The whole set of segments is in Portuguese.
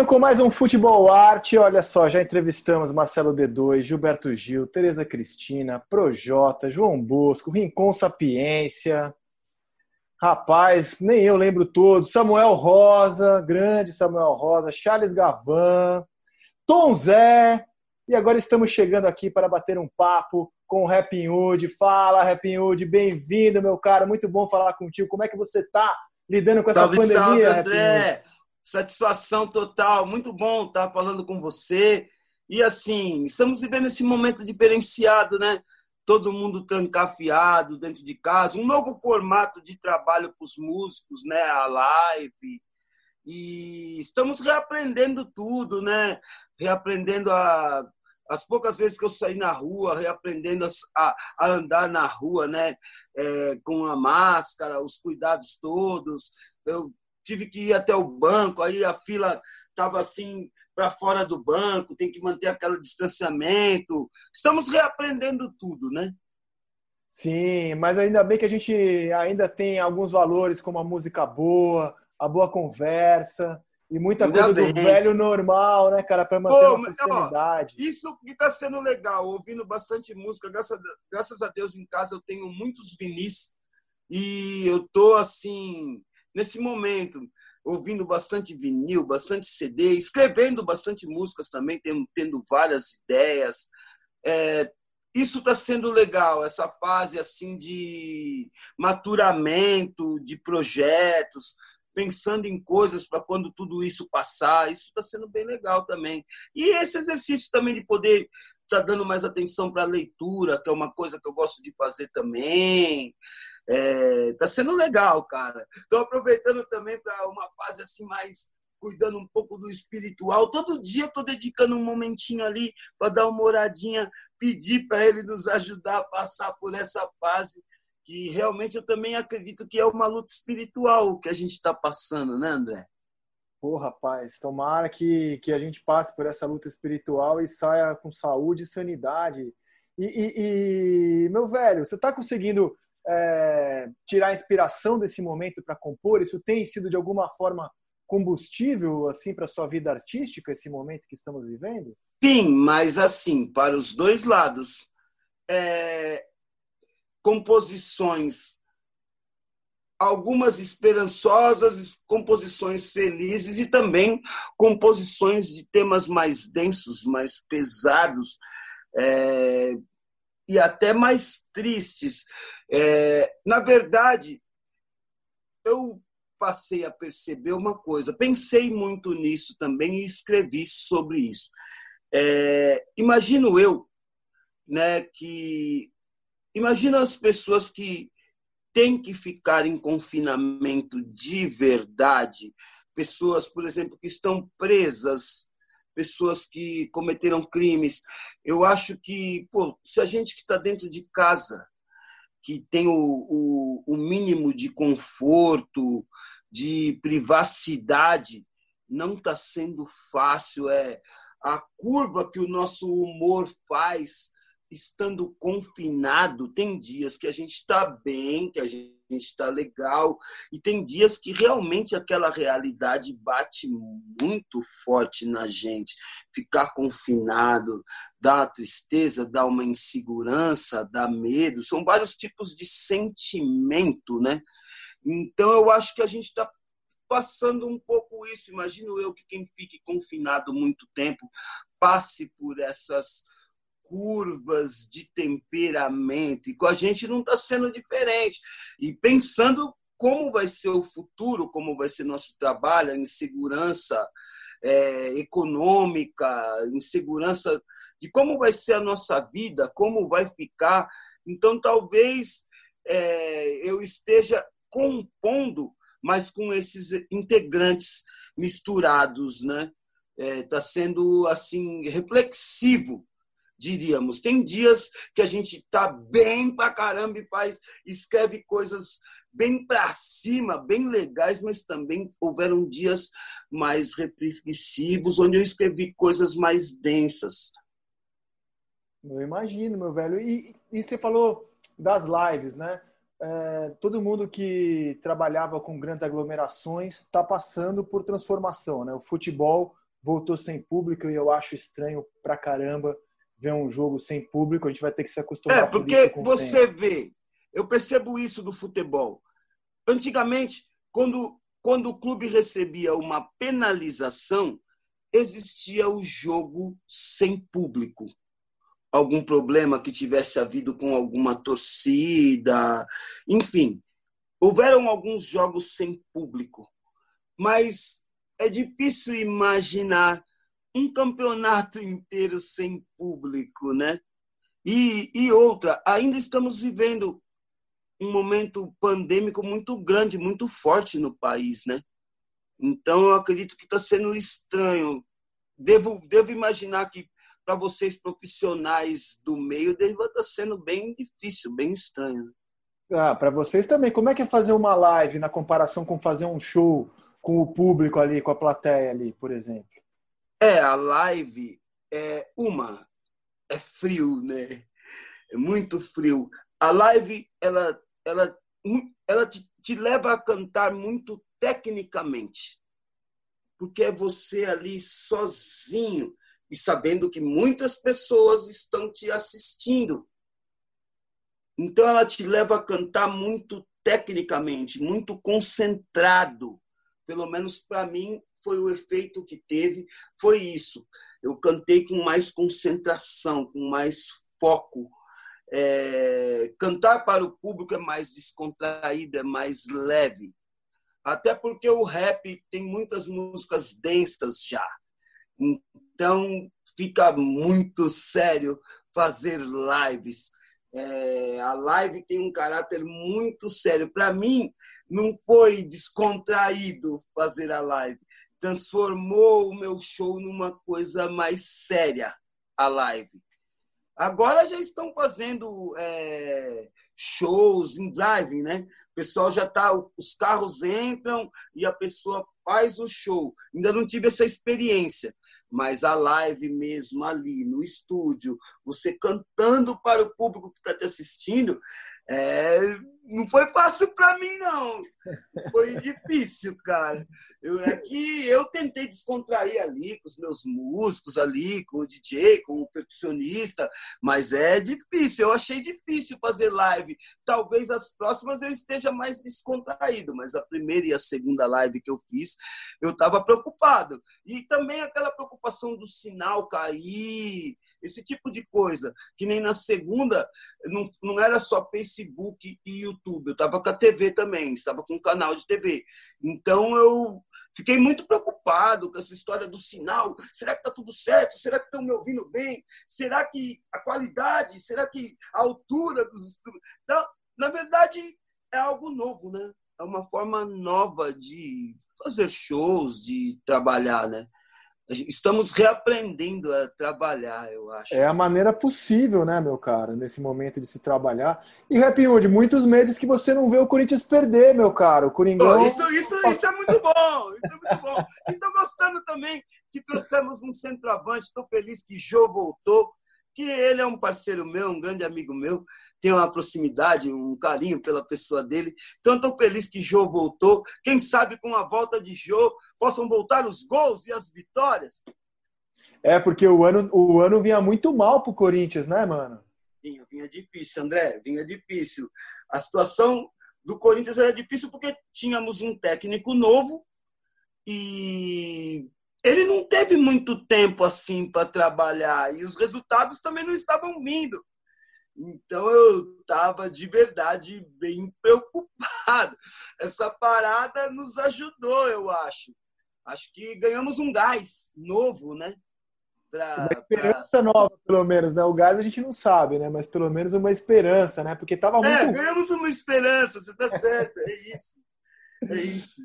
Chegando com mais um Futebol Arte, olha só, já entrevistamos Marcelo D2, Gilberto Gil, Tereza Cristina, Projota, João Bosco, Rincon Sapiência. Rapaz, nem eu lembro todos. Samuel Rosa, grande Samuel Rosa, Charles Gavan, Tom Zé. E agora estamos chegando aqui para bater um papo com o Rapping Hood. Fala, Rapping Hood, bem-vindo, meu cara. Muito bom falar contigo. Como é que você está lidando com essa salve, pandemia, salve, André. Satisfação total, muito bom estar falando com você. E assim, estamos vivendo esse momento diferenciado, né? Todo mundo trancafiado dentro de casa, um novo formato de trabalho para os músicos, né? A live. E estamos reaprendendo tudo, né? Reaprendendo a, as poucas vezes que eu saí na rua, reaprendendo a, a andar na rua, né? É, com a máscara, os cuidados todos. Eu tive que ir até o banco, aí a fila estava assim para fora do banco, tem que manter aquele distanciamento. Estamos reaprendendo tudo, né? Sim, mas ainda bem que a gente ainda tem alguns valores como a música boa, a boa conversa e muita ainda coisa bem. do velho normal, né, cara, para manter Pô, a sanidade. Isso que está sendo legal, ouvindo bastante música, graças a, graças a Deus em casa eu tenho muitos vinis e eu tô assim nesse momento, ouvindo bastante vinil, bastante CD, escrevendo bastante músicas também, tendo, tendo várias ideias. É, isso está sendo legal, essa fase assim de maturamento de projetos, pensando em coisas para quando tudo isso passar. Isso está sendo bem legal também. E esse exercício também de poder estar tá dando mais atenção para a leitura, que é uma coisa que eu gosto de fazer também. É, tá sendo legal, cara. Estou aproveitando também para uma fase assim mais cuidando um pouco do espiritual. Todo dia eu tô dedicando um momentinho ali para dar uma oradinha, pedir para ele nos ajudar a passar por essa fase que realmente eu também acredito que é uma luta espiritual que a gente está passando, né, André? Pô, rapaz, tomara que, que a gente passe por essa luta espiritual e saia com saúde e sanidade. E, e, e meu velho, você está conseguindo é, tirar inspiração desse momento para compor? Isso tem sido de alguma forma combustível assim para sua vida artística esse momento que estamos vivendo? Sim, mas assim para os dois lados, é, composições algumas esperançosas, composições felizes e também composições de temas mais densos, mais pesados é, e até mais tristes. É, na verdade, eu passei a perceber uma coisa, pensei muito nisso também e escrevi sobre isso. É, imagino eu, né, que imagina as pessoas que têm que ficar em confinamento de verdade, pessoas, por exemplo, que estão presas, pessoas que cometeram crimes. Eu acho que, pô, se a gente que está dentro de casa que tem o, o, o mínimo de conforto, de privacidade, não está sendo fácil. É a curva que o nosso humor faz estando confinado. Tem dias que a gente está bem, que a gente está legal, e tem dias que realmente aquela realidade bate muito forte na gente. Ficar confinado dá tristeza, dá uma insegurança, dá medo, são vários tipos de sentimento, né? Então eu acho que a gente está passando um pouco isso. Imagino eu que quem fique confinado muito tempo passe por essas curvas de temperamento. E com a gente não está sendo diferente. E pensando como vai ser o futuro, como vai ser nosso trabalho, a insegurança é, econômica, insegurança de como vai ser a nossa vida, como vai ficar. Então, talvez é, eu esteja compondo, mas com esses integrantes misturados, né? Está é, sendo assim reflexivo diríamos. Tem dias que a gente está bem pra caramba e faz, escreve coisas bem para cima, bem legais, mas também houveram dias mais reflexivos, onde eu escrevi coisas mais densas. Eu imagino, meu velho. E, e você falou das lives, né? É, todo mundo que trabalhava com grandes aglomerações está passando por transformação, né? O futebol voltou sem público e eu acho estranho pra caramba ver um jogo sem público. A gente vai ter que se acostumar. É, porque você vê, eu percebo isso do futebol. Antigamente, quando, quando o clube recebia uma penalização, existia o jogo sem público. Algum problema que tivesse havido com alguma torcida, enfim, houveram alguns jogos sem público, mas é difícil imaginar um campeonato inteiro sem público, né? E, e outra, ainda estamos vivendo um momento pandêmico muito grande, muito forte no país, né? Então, eu acredito que está sendo estranho. Devo, devo imaginar que para vocês profissionais do meio deve estar tá sendo bem difícil, bem estranho. Ah, para vocês também. Como é que é fazer uma live na comparação com fazer um show com o público ali, com a plateia ali, por exemplo? É, a live é uma é frio, né? É muito frio. A live ela ela ela te, te leva a cantar muito tecnicamente. Porque é você ali sozinho e sabendo que muitas pessoas estão te assistindo. Então ela te leva a cantar muito tecnicamente, muito concentrado. Pelo menos para mim foi o efeito que teve, foi isso. Eu cantei com mais concentração, com mais foco. É, cantar para o público é mais descontraído, é mais leve. Até porque o rap tem muitas músicas densas já. Então fica muito sério fazer lives é, a live tem um caráter muito sério. Para mim, não foi descontraído fazer a live. Transformou o meu show numa coisa mais séria, a live. Agora já estão fazendo é, shows em driving, né? O pessoal já tá, os carros entram e a pessoa faz o show. Ainda não tive essa experiência mas a live mesmo ali no estúdio, você cantando para o público que está te assistindo, é, não foi fácil para mim, não. Foi difícil, cara. Eu, é que eu tentei descontrair ali com os meus músicos ali, com o DJ, com o percussionista, mas é difícil. Eu achei difícil fazer live. Talvez as próximas eu esteja mais descontraído, mas a primeira e a segunda live que eu fiz, eu estava preocupado. E também aquela preocupação do sinal cair, esse tipo de coisa, que nem na segunda não, não era só Facebook e YouTube, eu estava com a TV também, estava com um canal de TV. Então eu Fiquei muito preocupado com essa história do sinal. Será que está tudo certo? Será que estão me ouvindo bem? Será que a qualidade? Será que a altura dos? Então, na verdade, é algo novo, né? É uma forma nova de fazer shows, de trabalhar, né? Estamos reaprendendo a trabalhar, eu acho. É a maneira possível, né, meu cara, nesse momento de se trabalhar. E Happy Hood, muitos meses que você não vê o Corinthians perder, meu cara. O Coringão. Oh, isso, isso, isso é muito bom, isso é muito bom. E tô gostando também que trouxemos um centroavante. Estou feliz que Jô voltou, que ele é um parceiro meu, um grande amigo meu. Tenho uma proximidade, um carinho pela pessoa dele. Então, estou feliz que Jô voltou. Quem sabe com a volta de Jô possam voltar os gols e as vitórias. É, porque o ano, o ano vinha muito mal pro Corinthians, né, mano? Vinha, vinha difícil, André, vinha difícil. A situação do Corinthians era difícil porque tínhamos um técnico novo e ele não teve muito tempo assim para trabalhar e os resultados também não estavam vindo. Então eu estava de verdade bem preocupado. Essa parada nos ajudou, eu acho acho que ganhamos um gás novo, né? Pra, uma esperança pra... nova, pelo menos, né? O gás a gente não sabe, né? Mas pelo menos uma esperança, né? Porque tava é, muito. É, ganhamos uma esperança, você tá certo, é isso. É isso.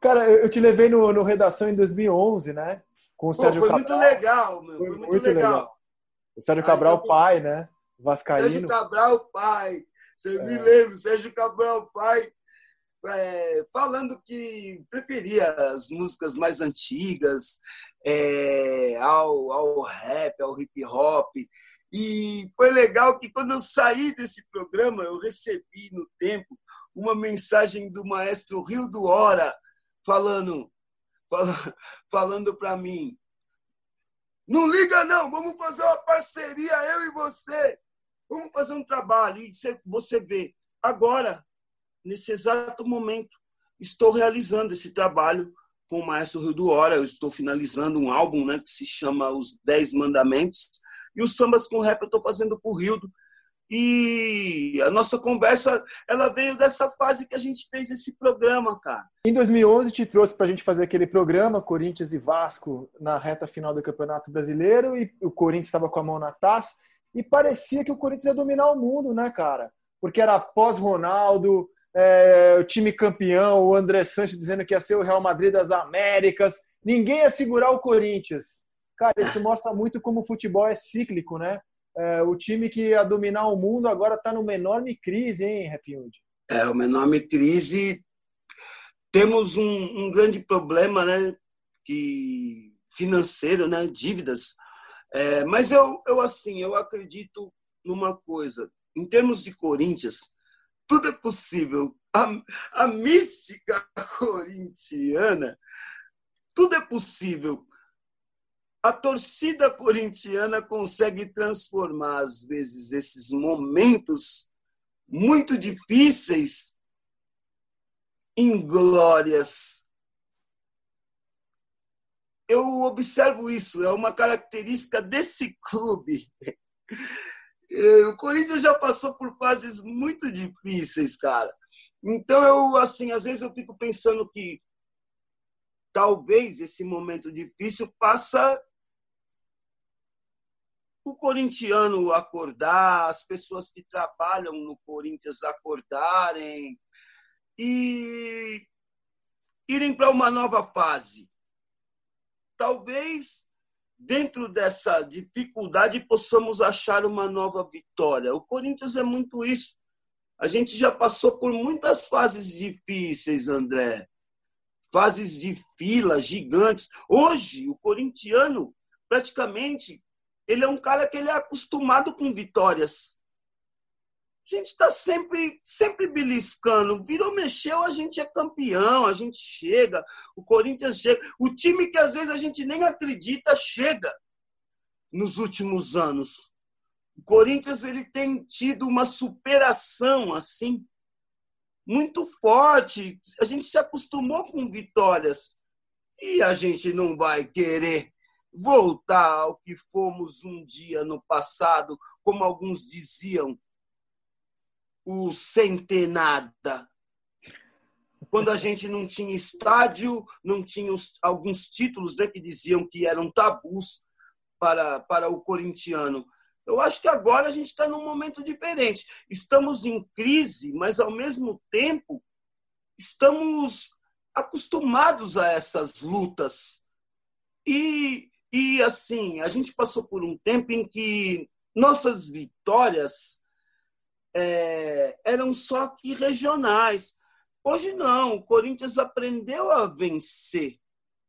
Cara, eu te levei no, no Redação em 2011, né? Com o Pô, Sérgio foi Cabral. muito legal, meu. Foi, foi muito, muito legal. legal. O Sérgio Cabral, Aí, pai, né? Vascaíno. Sérgio Cabral, pai. Você é. me lembra, Sérgio Cabral, pai é, falando que preferia as músicas mais antigas é, ao, ao rap, ao hip hop. E foi legal que quando eu saí desse programa, eu recebi no tempo uma mensagem do maestro Rio do Hora falando falando para mim: não liga, não, vamos fazer uma parceria, eu e você. Vamos fazer um trabalho. E você vê, agora, nesse exato momento, estou realizando esse trabalho com o Maestro Rio do Hora. Eu estou finalizando um álbum né, que se chama Os Dez Mandamentos. E os sambas com rap eu estou fazendo por Rildo. E a nossa conversa, ela veio dessa fase que a gente fez esse programa, cara. Em 2011 te trouxe para a gente fazer aquele programa Corinthians e Vasco na reta final do Campeonato Brasileiro e o Corinthians estava com a mão na taça e parecia que o Corinthians ia dominar o mundo, né, cara? Porque era pós-Ronaldo, é, o time campeão, o André Sanches dizendo que ia ser o Real Madrid das Américas, ninguém ia segurar o Corinthians. Cara, isso mostra muito como o futebol é cíclico, né? É, o time que ia dominar o mundo agora está numa enorme crise, hein, Rapioud? É, uma enorme crise. Temos um, um grande problema, né? Que financeiro, né? Dívidas. É, mas eu, eu, assim, eu acredito numa coisa. Em termos de Corinthians, tudo é possível. A, a mística corintiana, tudo é possível a torcida corintiana consegue transformar, às vezes, esses momentos muito difíceis em glórias. Eu observo isso, é uma característica desse clube. O Corinthians já passou por fases muito difíceis, cara. Então eu assim, às vezes eu fico pensando que talvez esse momento difícil passa o corintiano acordar, as pessoas que trabalham no Corinthians acordarem e irem para uma nova fase. Talvez dentro dessa dificuldade possamos achar uma nova vitória. O Corinthians é muito isso. A gente já passou por muitas fases difíceis, André. Fases de fila gigantes. Hoje, o corintiano praticamente ele é um cara que ele é acostumado com vitórias. A gente está sempre, sempre beliscando. Virou, mexeu, a gente é campeão, a gente chega, o Corinthians chega. O time que às vezes a gente nem acredita chega nos últimos anos. O Corinthians ele tem tido uma superação assim muito forte. A gente se acostumou com vitórias e a gente não vai querer voltar ao que fomos um dia no passado, como alguns diziam, o centenada. Quando a gente não tinha estádio, não tinha os, alguns títulos né, que diziam que eram tabus para, para o corintiano. Eu acho que agora a gente está num momento diferente. Estamos em crise, mas ao mesmo tempo estamos acostumados a essas lutas. E e assim, a gente passou por um tempo em que nossas vitórias é, eram só aqui regionais. Hoje não, o Corinthians aprendeu a vencer.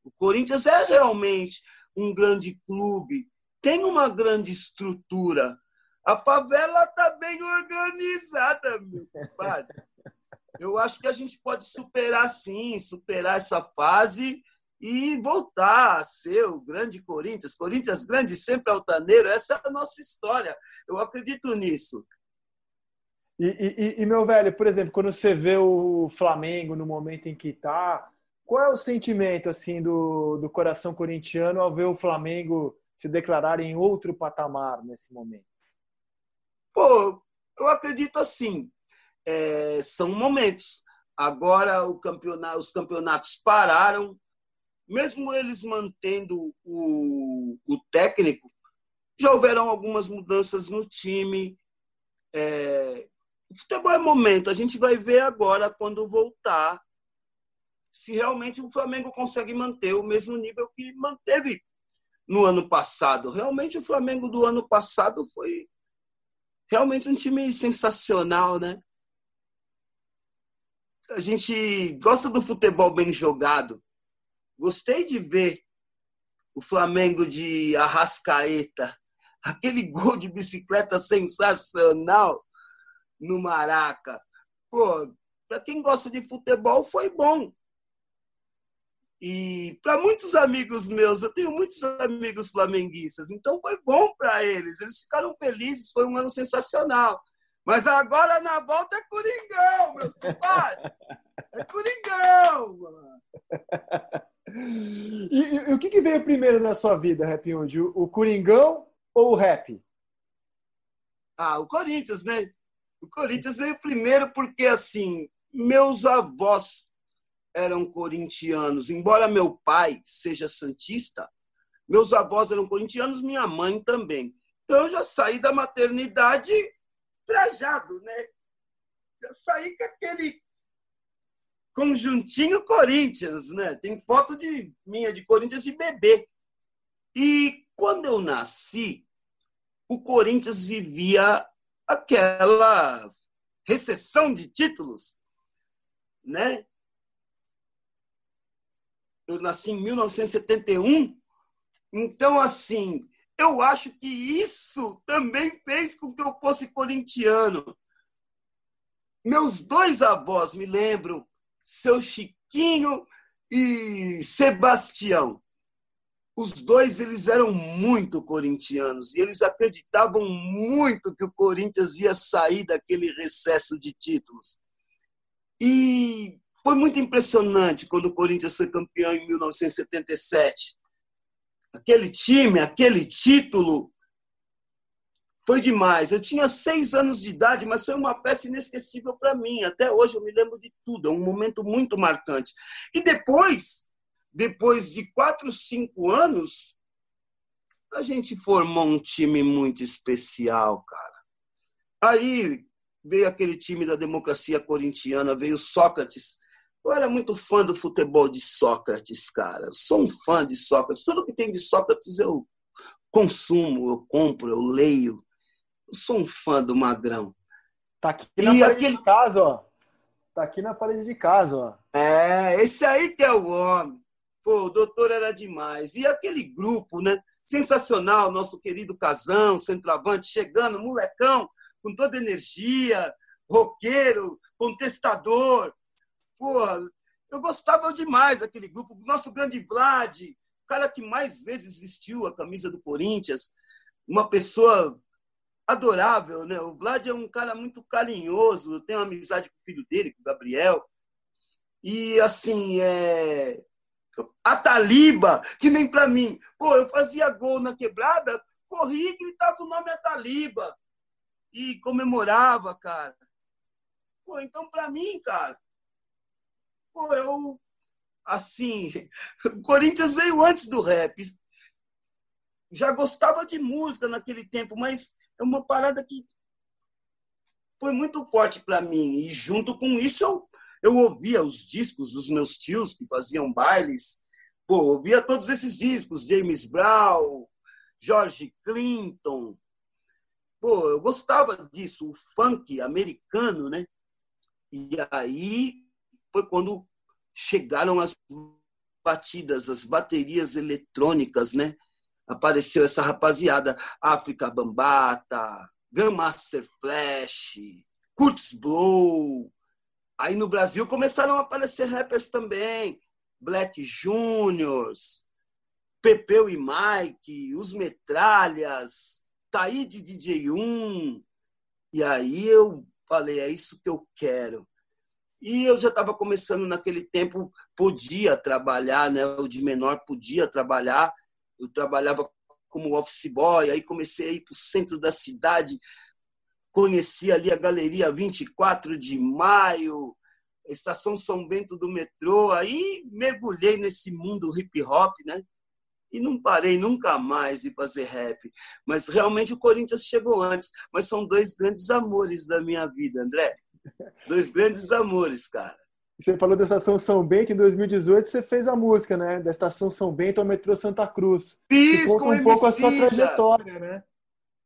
O Corinthians é realmente um grande clube, tem uma grande estrutura. A favela está bem organizada, meu compadre. Eu acho que a gente pode superar sim, superar essa fase e voltar a ser o grande Corinthians. Corinthians grande, sempre altaneiro. Essa é a nossa história. Eu acredito nisso. E, e, e, meu velho, por exemplo, quando você vê o Flamengo no momento em que está, qual é o sentimento assim do, do coração corintiano ao ver o Flamengo se declarar em outro patamar nesse momento? Pô, eu acredito assim. É, são momentos. Agora campeonato, os campeonatos pararam, mesmo eles mantendo o, o técnico, já houveram algumas mudanças no time. É, o futebol é momento, a gente vai ver agora quando voltar se realmente o Flamengo consegue manter o mesmo nível que manteve no ano passado. Realmente o Flamengo do ano passado foi realmente um time sensacional, né? A gente gosta do futebol bem jogado. Gostei de ver o Flamengo de Arrascaeta, aquele gol de bicicleta sensacional no Maraca. Pô, para quem gosta de futebol foi bom. E para muitos amigos meus, eu tenho muitos amigos flamenguistas, então foi bom para eles. Eles ficaram felizes, foi um ano sensacional. Mas agora na volta é Coringão, meus compadres. É Coringão, mano. E, e, e, o que, que, veio primeiro na sua vida, Rap Hood? O, o Coringão ou o rap? Ah, o Corinthians, né? O Corinthians veio primeiro porque, assim, meus avós eram corintianos. Embora meu pai seja santista, meus avós eram corintianos, minha mãe também. Então eu já saí da maternidade trajado, né? Já saí com aquele conjuntinho Corinthians, né? Tem foto de minha de Corinthians de bebê. E quando eu nasci, o Corinthians vivia aquela recessão de títulos, né? Eu nasci em 1971, então assim, eu acho que isso também fez com que eu fosse corintiano. Meus dois avós, me lembram, seu Chiquinho e Sebastião. Os dois eles eram muito corintianos e eles acreditavam muito que o Corinthians ia sair daquele recesso de títulos. E foi muito impressionante quando o Corinthians foi campeão em 1977 aquele time, aquele título, foi demais. Eu tinha seis anos de idade, mas foi uma peça inesquecível para mim. Até hoje eu me lembro de tudo. É um momento muito marcante. E depois, depois de quatro, cinco anos, a gente formou um time muito especial, cara. Aí veio aquele time da democracia corintiana, veio Sócrates, eu era muito fã do futebol de Sócrates, cara. Eu sou um fã de Sócrates. Tudo que tem de Sócrates eu consumo, eu compro, eu leio. Eu sou um fã do Magrão. Tá aqui na e parede aquele... de casa, ó. Tá aqui na parede de casa, ó. É, esse aí que é o homem. Pô, o doutor era demais. E aquele grupo, né? Sensacional, nosso querido Casão, centroavante, chegando, molecão, com toda energia, roqueiro, contestador, Porra, eu gostava demais daquele grupo. Nosso grande Vlad, o cara que mais vezes vestiu a camisa do Corinthians, uma pessoa adorável, né? O Vlad é um cara muito carinhoso, eu tenho amizade com o filho dele, com o Gabriel. E assim, é a Taliba, que nem para mim. Pô, eu fazia gol na quebrada, corria e gritava o nome Taliba e comemorava, cara. Pô, então para mim, cara, Pô, eu. Assim. O Corinthians veio antes do rap. Já gostava de música naquele tempo, mas é uma parada que foi muito forte para mim. E junto com isso, eu, eu ouvia os discos dos meus tios que faziam bailes. Pô, ouvia todos esses discos, James Brown, George Clinton. Pô, eu gostava disso, o funk americano, né? E aí foi quando chegaram as batidas, as baterias eletrônicas, né? Apareceu essa rapaziada, África Bambata, Grandmaster Flash, Kurtz Blow. Aí no Brasil começaram a aparecer rappers também, Black Juniors, Pepeu e Mike, Os Metralhas, Taíde DJ1. E aí eu falei, é isso que eu quero. E eu já estava começando naquele tempo, podia trabalhar, né? O de menor podia trabalhar. Eu trabalhava como office boy, aí comecei a ir para o centro da cidade, conheci ali a Galeria 24 de Maio, Estação São Bento do metrô, aí mergulhei nesse mundo hip hop, né? E não parei nunca mais de fazer rap. Mas realmente o Corinthians chegou antes. Mas são dois grandes amores da minha vida, André. Dois grandes amores, cara. Você falou da Estação São Bento, em 2018 você fez a música, né? Da Estação São Bento ao metrô Santa Cruz. Fiz com um pouco a sua trajetória, né?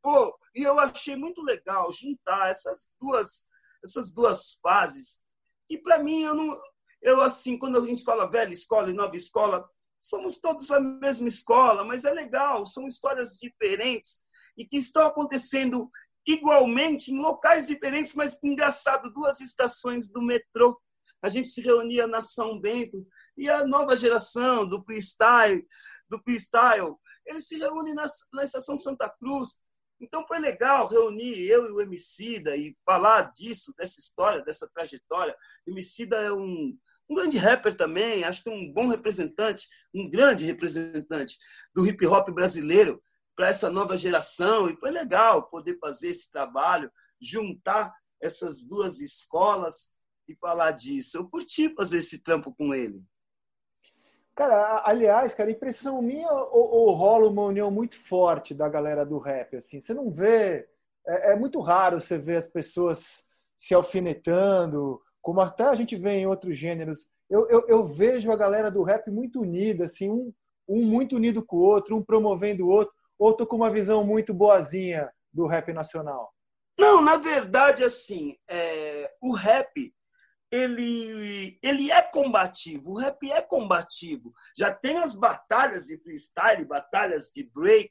Pô, e eu achei muito legal juntar essas duas, essas duas fases. E para mim, eu não. Eu, assim, quando a gente fala velha escola e nova escola, somos todos a mesma escola, mas é legal, são histórias diferentes e que estão acontecendo igualmente em locais diferentes, mas engraçado, duas estações do metrô. A gente se reunia na São Bento E a nova geração do freestyle, do freestyle, eles se reúnem na, na Estação Santa Cruz. Então foi legal reunir eu e o Emicida e falar disso, dessa história, dessa trajetória. O Emicida é um, um grande rapper também, acho que um bom representante, um grande representante do hip hop brasileiro para essa nova geração. E foi legal poder fazer esse trabalho, juntar essas duas escolas e falar disso. Eu curti fazer esse trampo com ele. Cara, aliás, cara, impressão minha ou, ou, rola uma união muito forte da galera do rap? Assim, você não vê. É, é, muito raro você ver as pessoas se alfinetando, como até a gente vê em outros gêneros. Eu, eu, eu vejo a galera do rap muito unida, assim, um, um muito unido com o outro, um promovendo o outro, ou tô com uma visão muito boazinha do rap nacional? Não, na verdade, assim, é, o rap ele, ele é combativo, o rap é combativo. Já tem as batalhas de freestyle, batalhas de break,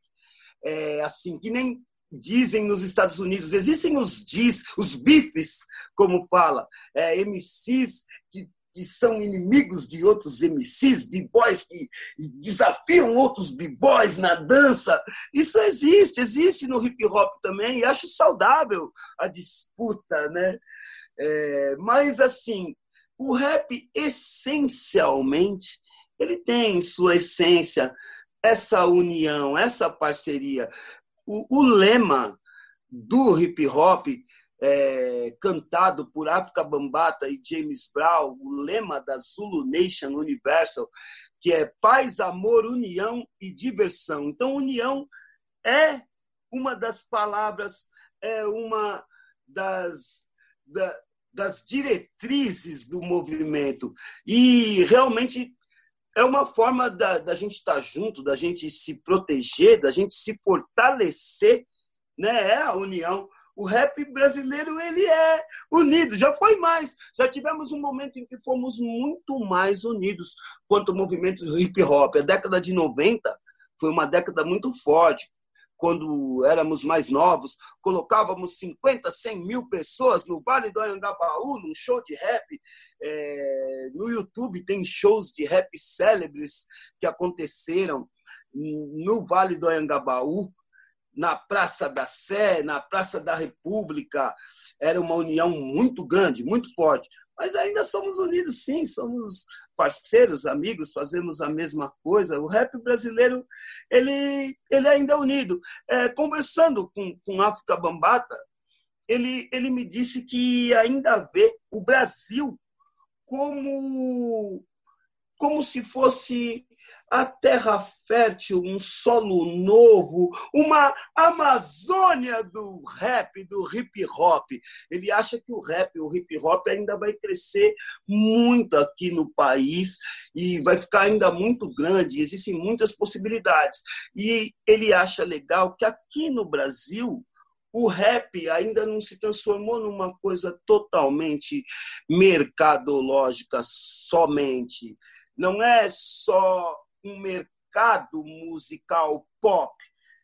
é, assim, que nem dizem nos Estados Unidos. Existem os diz, os bifes, como fala, é, MCs que, que são inimigos de outros MCs, b-boys que desafiam outros b-boys na dança. Isso existe, existe no hip hop também, e acho saudável a disputa, né? É, mas, assim, o rap, essencialmente, ele tem sua essência essa união, essa parceria. O, o lema do hip hop, é, cantado por África Bambata e James Brown, o lema da Zulu Nation Universal, que é paz, amor, união e diversão. Então, união é uma das palavras, é uma das, da, das diretrizes do movimento. E realmente é uma forma da, da gente estar junto, da gente se proteger, da gente se fortalecer, né? É a união. O rap brasileiro ele é unido, já foi mais. Já tivemos um momento em que fomos muito mais unidos quanto ao movimento hip hop. A década de 90 foi uma década muito forte quando éramos mais novos, colocávamos 50, 100 mil pessoas no Vale do Anhangabaú, num show de rap. É, no YouTube tem shows de rap célebres que aconteceram no Vale do Anhangabaú, na Praça da Sé, na Praça da República. Era uma união muito grande, muito forte. Mas ainda somos unidos, sim, somos parceiros, amigos, fazemos a mesma coisa. O rap brasileiro ele, ele ainda é unido. É, conversando com, com África Bambata, ele, ele me disse que ainda vê o Brasil como, como se fosse a terra fértil, um solo novo, uma Amazônia do rap, do hip hop. Ele acha que o rap, o hip hop ainda vai crescer muito aqui no país e vai ficar ainda muito grande, existem muitas possibilidades. E ele acha legal que aqui no Brasil o rap ainda não se transformou numa coisa totalmente mercadológica somente. Não é só um mercado musical pop.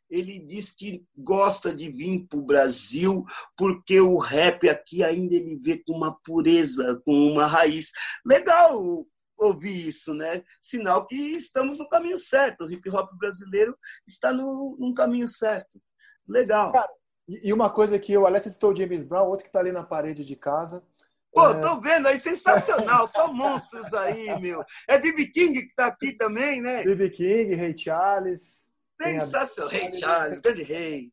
Ele diz que gosta de vir para o Brasil porque o rap aqui ainda ele vê com uma pureza, com uma raiz. Legal ouvir isso, né? Sinal que estamos no caminho certo. O hip hop brasileiro está no, no caminho certo. Legal. Cara, e uma coisa que eu, aliás, citou o James Brown, outro que está ali na parede de casa. Pô, é. tô vendo aí, sensacional, só monstros aí, meu. É Bibi King que tá aqui também, né? Bibi King, Ray Charles. Sensacional, Ray Charles, grande rei.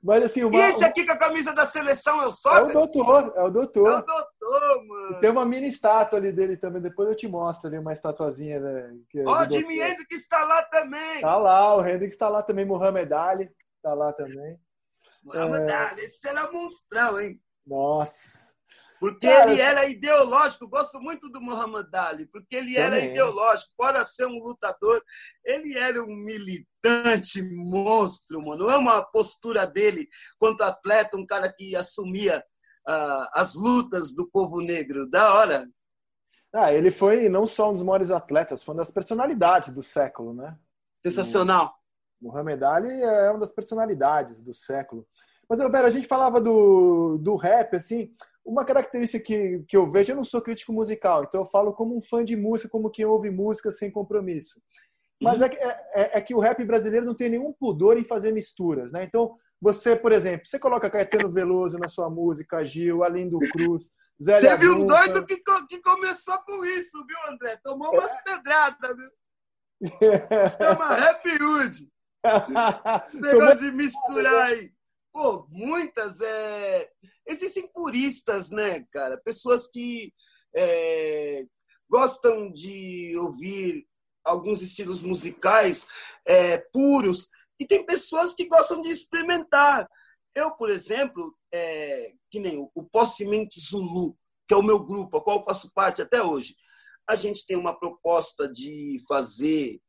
Mas assim, uma, e esse aqui com a camisa da seleção é o Sócrates? É o doutor, é o doutor. É o doutor, mano. E tem uma mini estátua ali dele também, depois eu te mostro ali uma estatuazinha. Né, é Ó, o Jimi Hendrix está lá também. Tá lá, o Hendrix está lá também, Muhammad Ali está lá também. Muhammad é... Ali, esse era monstrão, hein? Nossa. Porque Cara, ele era ideológico, gosto muito do Muhammad Ali, porque ele também. era ideológico, fora ser um lutador, ele era um militante monstro, mano. Amo a postura dele quanto atleta, um cara que assumia uh, as lutas do povo negro. Da hora. Ah, ele foi não só um dos maiores atletas, foi uma das personalidades do século, né? Sensacional. O Muhammad Ali é uma das personalidades do século. Mas, Vera, a gente falava do, do rap, assim, uma característica que, que eu vejo, eu não sou crítico musical, então eu falo como um fã de música, como quem ouve música sem compromisso. Mas uhum. é, é, é, que o rap brasileiro não tem nenhum pudor em fazer misturas, né? Então, você, por exemplo, você coloca Caetano Veloso na sua música, Gil, Alindo Cruz, Zé Teve um doido que, que começou com isso, viu, André? Tomou umas é. pedradas, viu? Chama Rap Hood. Negócio de misturar aí. Pô, muitas. É... Existem puristas, né, cara? Pessoas que é... gostam de ouvir alguns estilos musicais é, puros, e tem pessoas que gostam de experimentar. Eu, por exemplo, é, que nem o, o Zulu, que é o meu grupo, a qual eu faço parte até hoje, a gente tem uma proposta de fazer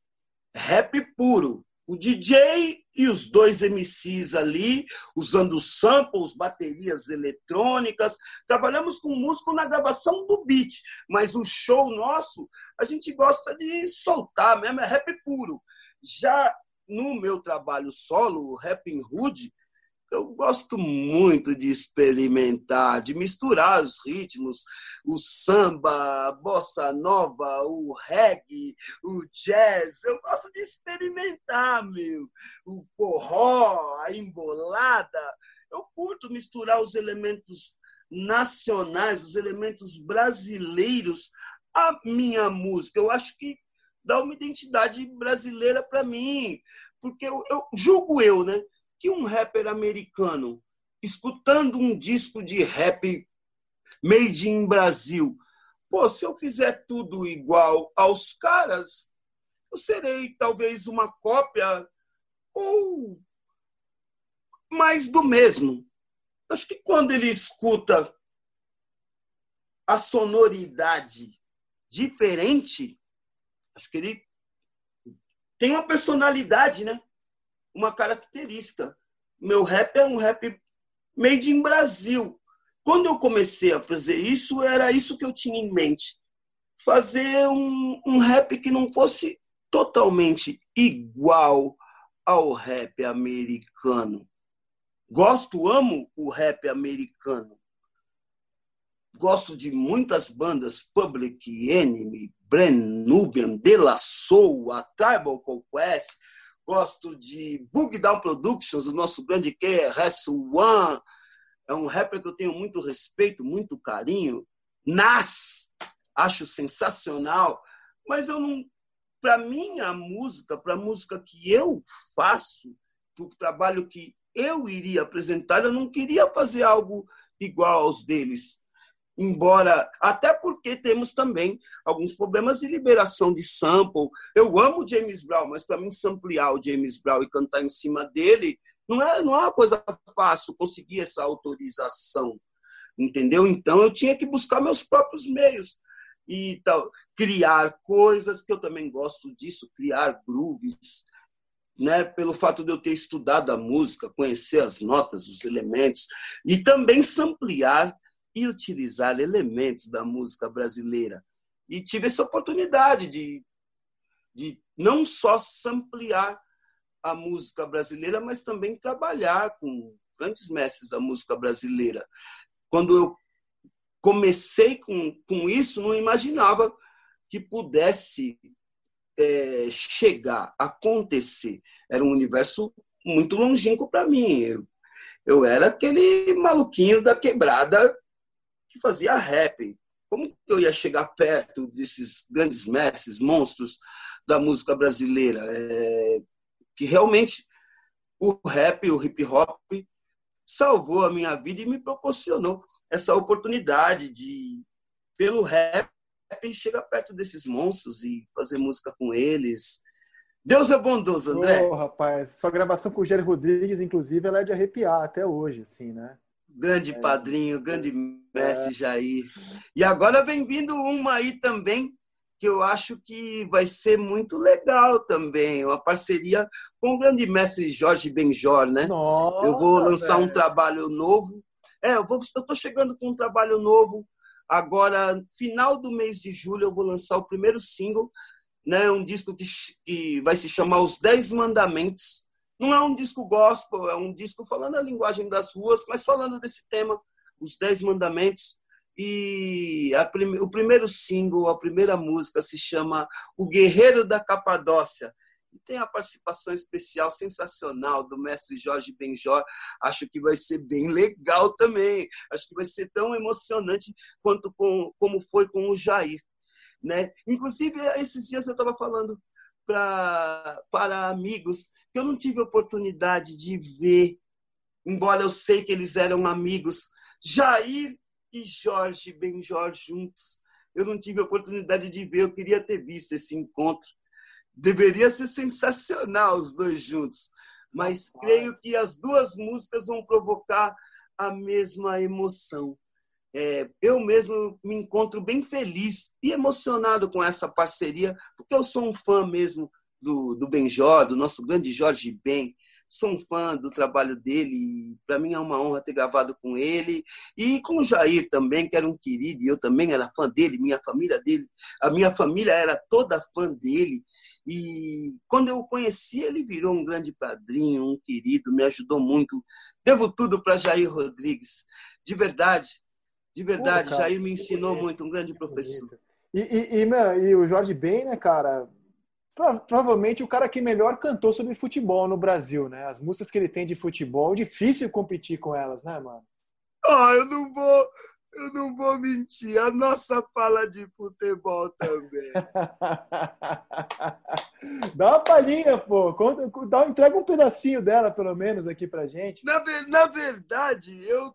rap puro. O DJ e os dois MCs ali, usando samples, baterias eletrônicas. Trabalhamos com músico na gravação do beat, mas o show nosso, a gente gosta de soltar mesmo, é rap puro. Já no meu trabalho solo, o Rap Hood, eu gosto muito de experimentar, de misturar os ritmos, o samba, a bossa nova, o reggae, o jazz. Eu gosto de experimentar, meu. O forró, a embolada. Eu curto misturar os elementos nacionais, os elementos brasileiros à minha música. Eu acho que dá uma identidade brasileira para mim, porque eu, eu julgo eu, né? Que um rapper americano, escutando um disco de rap made in Brasil, pô, se eu fizer tudo igual aos caras, eu serei talvez uma cópia ou mais do mesmo. Acho que quando ele escuta a sonoridade diferente, acho que ele tem uma personalidade, né? Uma característica. Meu rap é um rap made in Brasil. Quando eu comecei a fazer isso, era isso que eu tinha em mente. Fazer um, um rap que não fosse totalmente igual ao rap americano. Gosto, amo o rap americano. Gosto de muitas bandas, Public Enemy, Brand Nubian, De La Soul, a Tribal Conquest, Gosto de Bug Down Productions, o nosso grande que é One. É um rapper que eu tenho muito respeito, muito carinho. Nas, acho sensacional. Mas eu não. Para mim, a música, para a música que eu faço, para o trabalho que eu iria apresentar, eu não queria fazer algo igual aos deles embora até porque temos também alguns problemas de liberação de sample. Eu amo James Brown, mas para mim samplear o James Brown e cantar em cima dele não é não é uma coisa fácil conseguir essa autorização, entendeu? Então eu tinha que buscar meus próprios meios e tal, criar coisas que eu também gosto disso, criar grooves, né, pelo fato de eu ter estudado a música, conhecer as notas, os elementos e também samplear e utilizar elementos da música brasileira. E tive essa oportunidade de, de não só samplear a música brasileira, mas também trabalhar com grandes mestres da música brasileira. Quando eu comecei com, com isso, não imaginava que pudesse é, chegar, acontecer. Era um universo muito longínquo para mim. Eu, eu era aquele maluquinho da quebrada fazia rap. Como eu ia chegar perto desses grandes mestres, monstros da música brasileira? É, que realmente o rap, o hip hop, salvou a minha vida e me proporcionou essa oportunidade de, pelo rap, chegar perto desses monstros e fazer música com eles. Deus é bondoso, André. Oh, rapaz, sua gravação com o Jerry Rodrigues, inclusive, ela é de arrepiar até hoje, assim, né? Grande é. padrinho, grande mestre é. Jair. E agora vem vindo uma aí também, que eu acho que vai ser muito legal também, uma parceria com o grande mestre Jorge Benjor, né? Nossa, eu vou lançar velho. um trabalho novo. É, eu estou chegando com um trabalho novo. Agora, final do mês de julho, eu vou lançar o primeiro single, né? Um disco que, que vai se chamar Os Dez Mandamentos não é um disco gospel, é um disco falando a linguagem das ruas, mas falando desse tema Os Dez Mandamentos. E prime, o primeiro single, a primeira música se chama O Guerreiro da Capadócia. E tem a participação especial sensacional do mestre Jorge Benjor. Acho que vai ser bem legal também. Acho que vai ser tão emocionante quanto com, como foi com o Jair. Né? Inclusive, esses dias eu estava falando pra, para amigos eu não tive oportunidade de ver, embora eu sei que eles eram amigos, Jair e Jorge Benjor juntos. Eu não tive oportunidade de ver, eu queria ter visto esse encontro. Deveria ser sensacional os dois juntos, mas creio que as duas músicas vão provocar a mesma emoção. É, eu mesmo me encontro bem feliz e emocionado com essa parceria, porque eu sou um fã mesmo do, do Benjor, do nosso grande Jorge Ben. Sou um fã do trabalho dele, para mim é uma honra ter gravado com ele e com o Jair também, que era um querido, e eu também era fã dele, minha família dele, a minha família era toda fã dele. E quando eu o conheci, ele virou um grande padrinho, um querido, me ajudou muito. Devo tudo para Jair Rodrigues. De verdade, de verdade, Pô, Jair me ensinou muito, um grande professor. E, e, e, e o Jorge Ben, né, cara? Provavelmente o cara que melhor cantou sobre futebol no Brasil, né? As músicas que ele tem de futebol, difícil competir com elas, né, mano? Ah, eu não vou, eu não vou mentir. A nossa fala de futebol também. Dá uma palhinha, pô. Conta, dá, entrega um pedacinho dela, pelo menos, aqui pra gente. Na, na verdade, eu,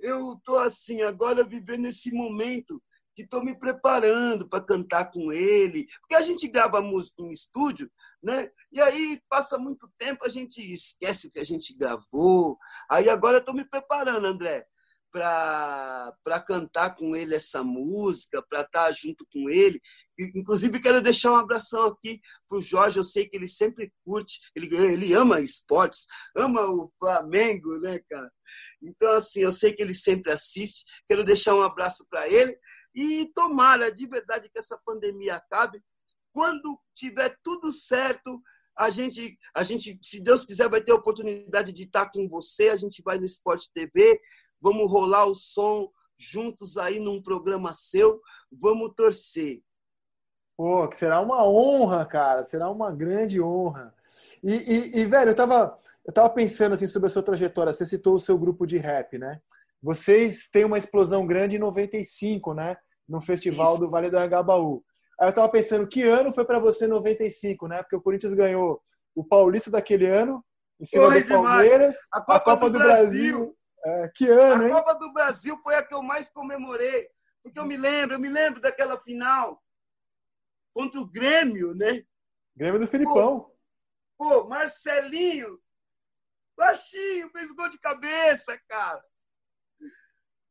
eu tô assim, agora vivendo esse momento que estou me preparando para cantar com ele, porque a gente grava música em estúdio, né? E aí passa muito tempo, a gente esquece o que a gente gravou. Aí agora estou me preparando, André, para cantar com ele essa música, para estar tá junto com ele. Inclusive, quero deixar um abração aqui para o Jorge. Eu sei que ele sempre curte, ele, ele ama esportes, ama o Flamengo, né, cara? Então, assim, eu sei que ele sempre assiste. Quero deixar um abraço para ele e tomara de verdade que essa pandemia acabe. Quando tiver tudo certo, a gente, a gente, se Deus quiser, vai ter a oportunidade de estar com você. A gente vai no Esporte TV, vamos rolar o som juntos aí num programa seu. Vamos torcer. Pô, que será uma honra, cara. Será uma grande honra. E, e, e, velho, eu tava, eu tava pensando assim sobre a sua trajetória. Você citou o seu grupo de rap, né? Vocês têm uma explosão grande em 95, né? No Festival Isso. do Vale do Agabaú. Aí eu tava pensando, que ano foi para você 95, né? Porque o Corinthians ganhou o Paulista daquele ano, em cima Foi do Palmeiras, a Copa, a Copa do, do, Brasil. Brasil. É, que ano, a hein? Copa do Brasil foi a que eu mais comemorei. Porque eu me lembro, eu me lembro daquela final contra o Grêmio, né? Grêmio do Filipão. Pô, pô Marcelinho, baixinho, fez gol de cabeça, cara.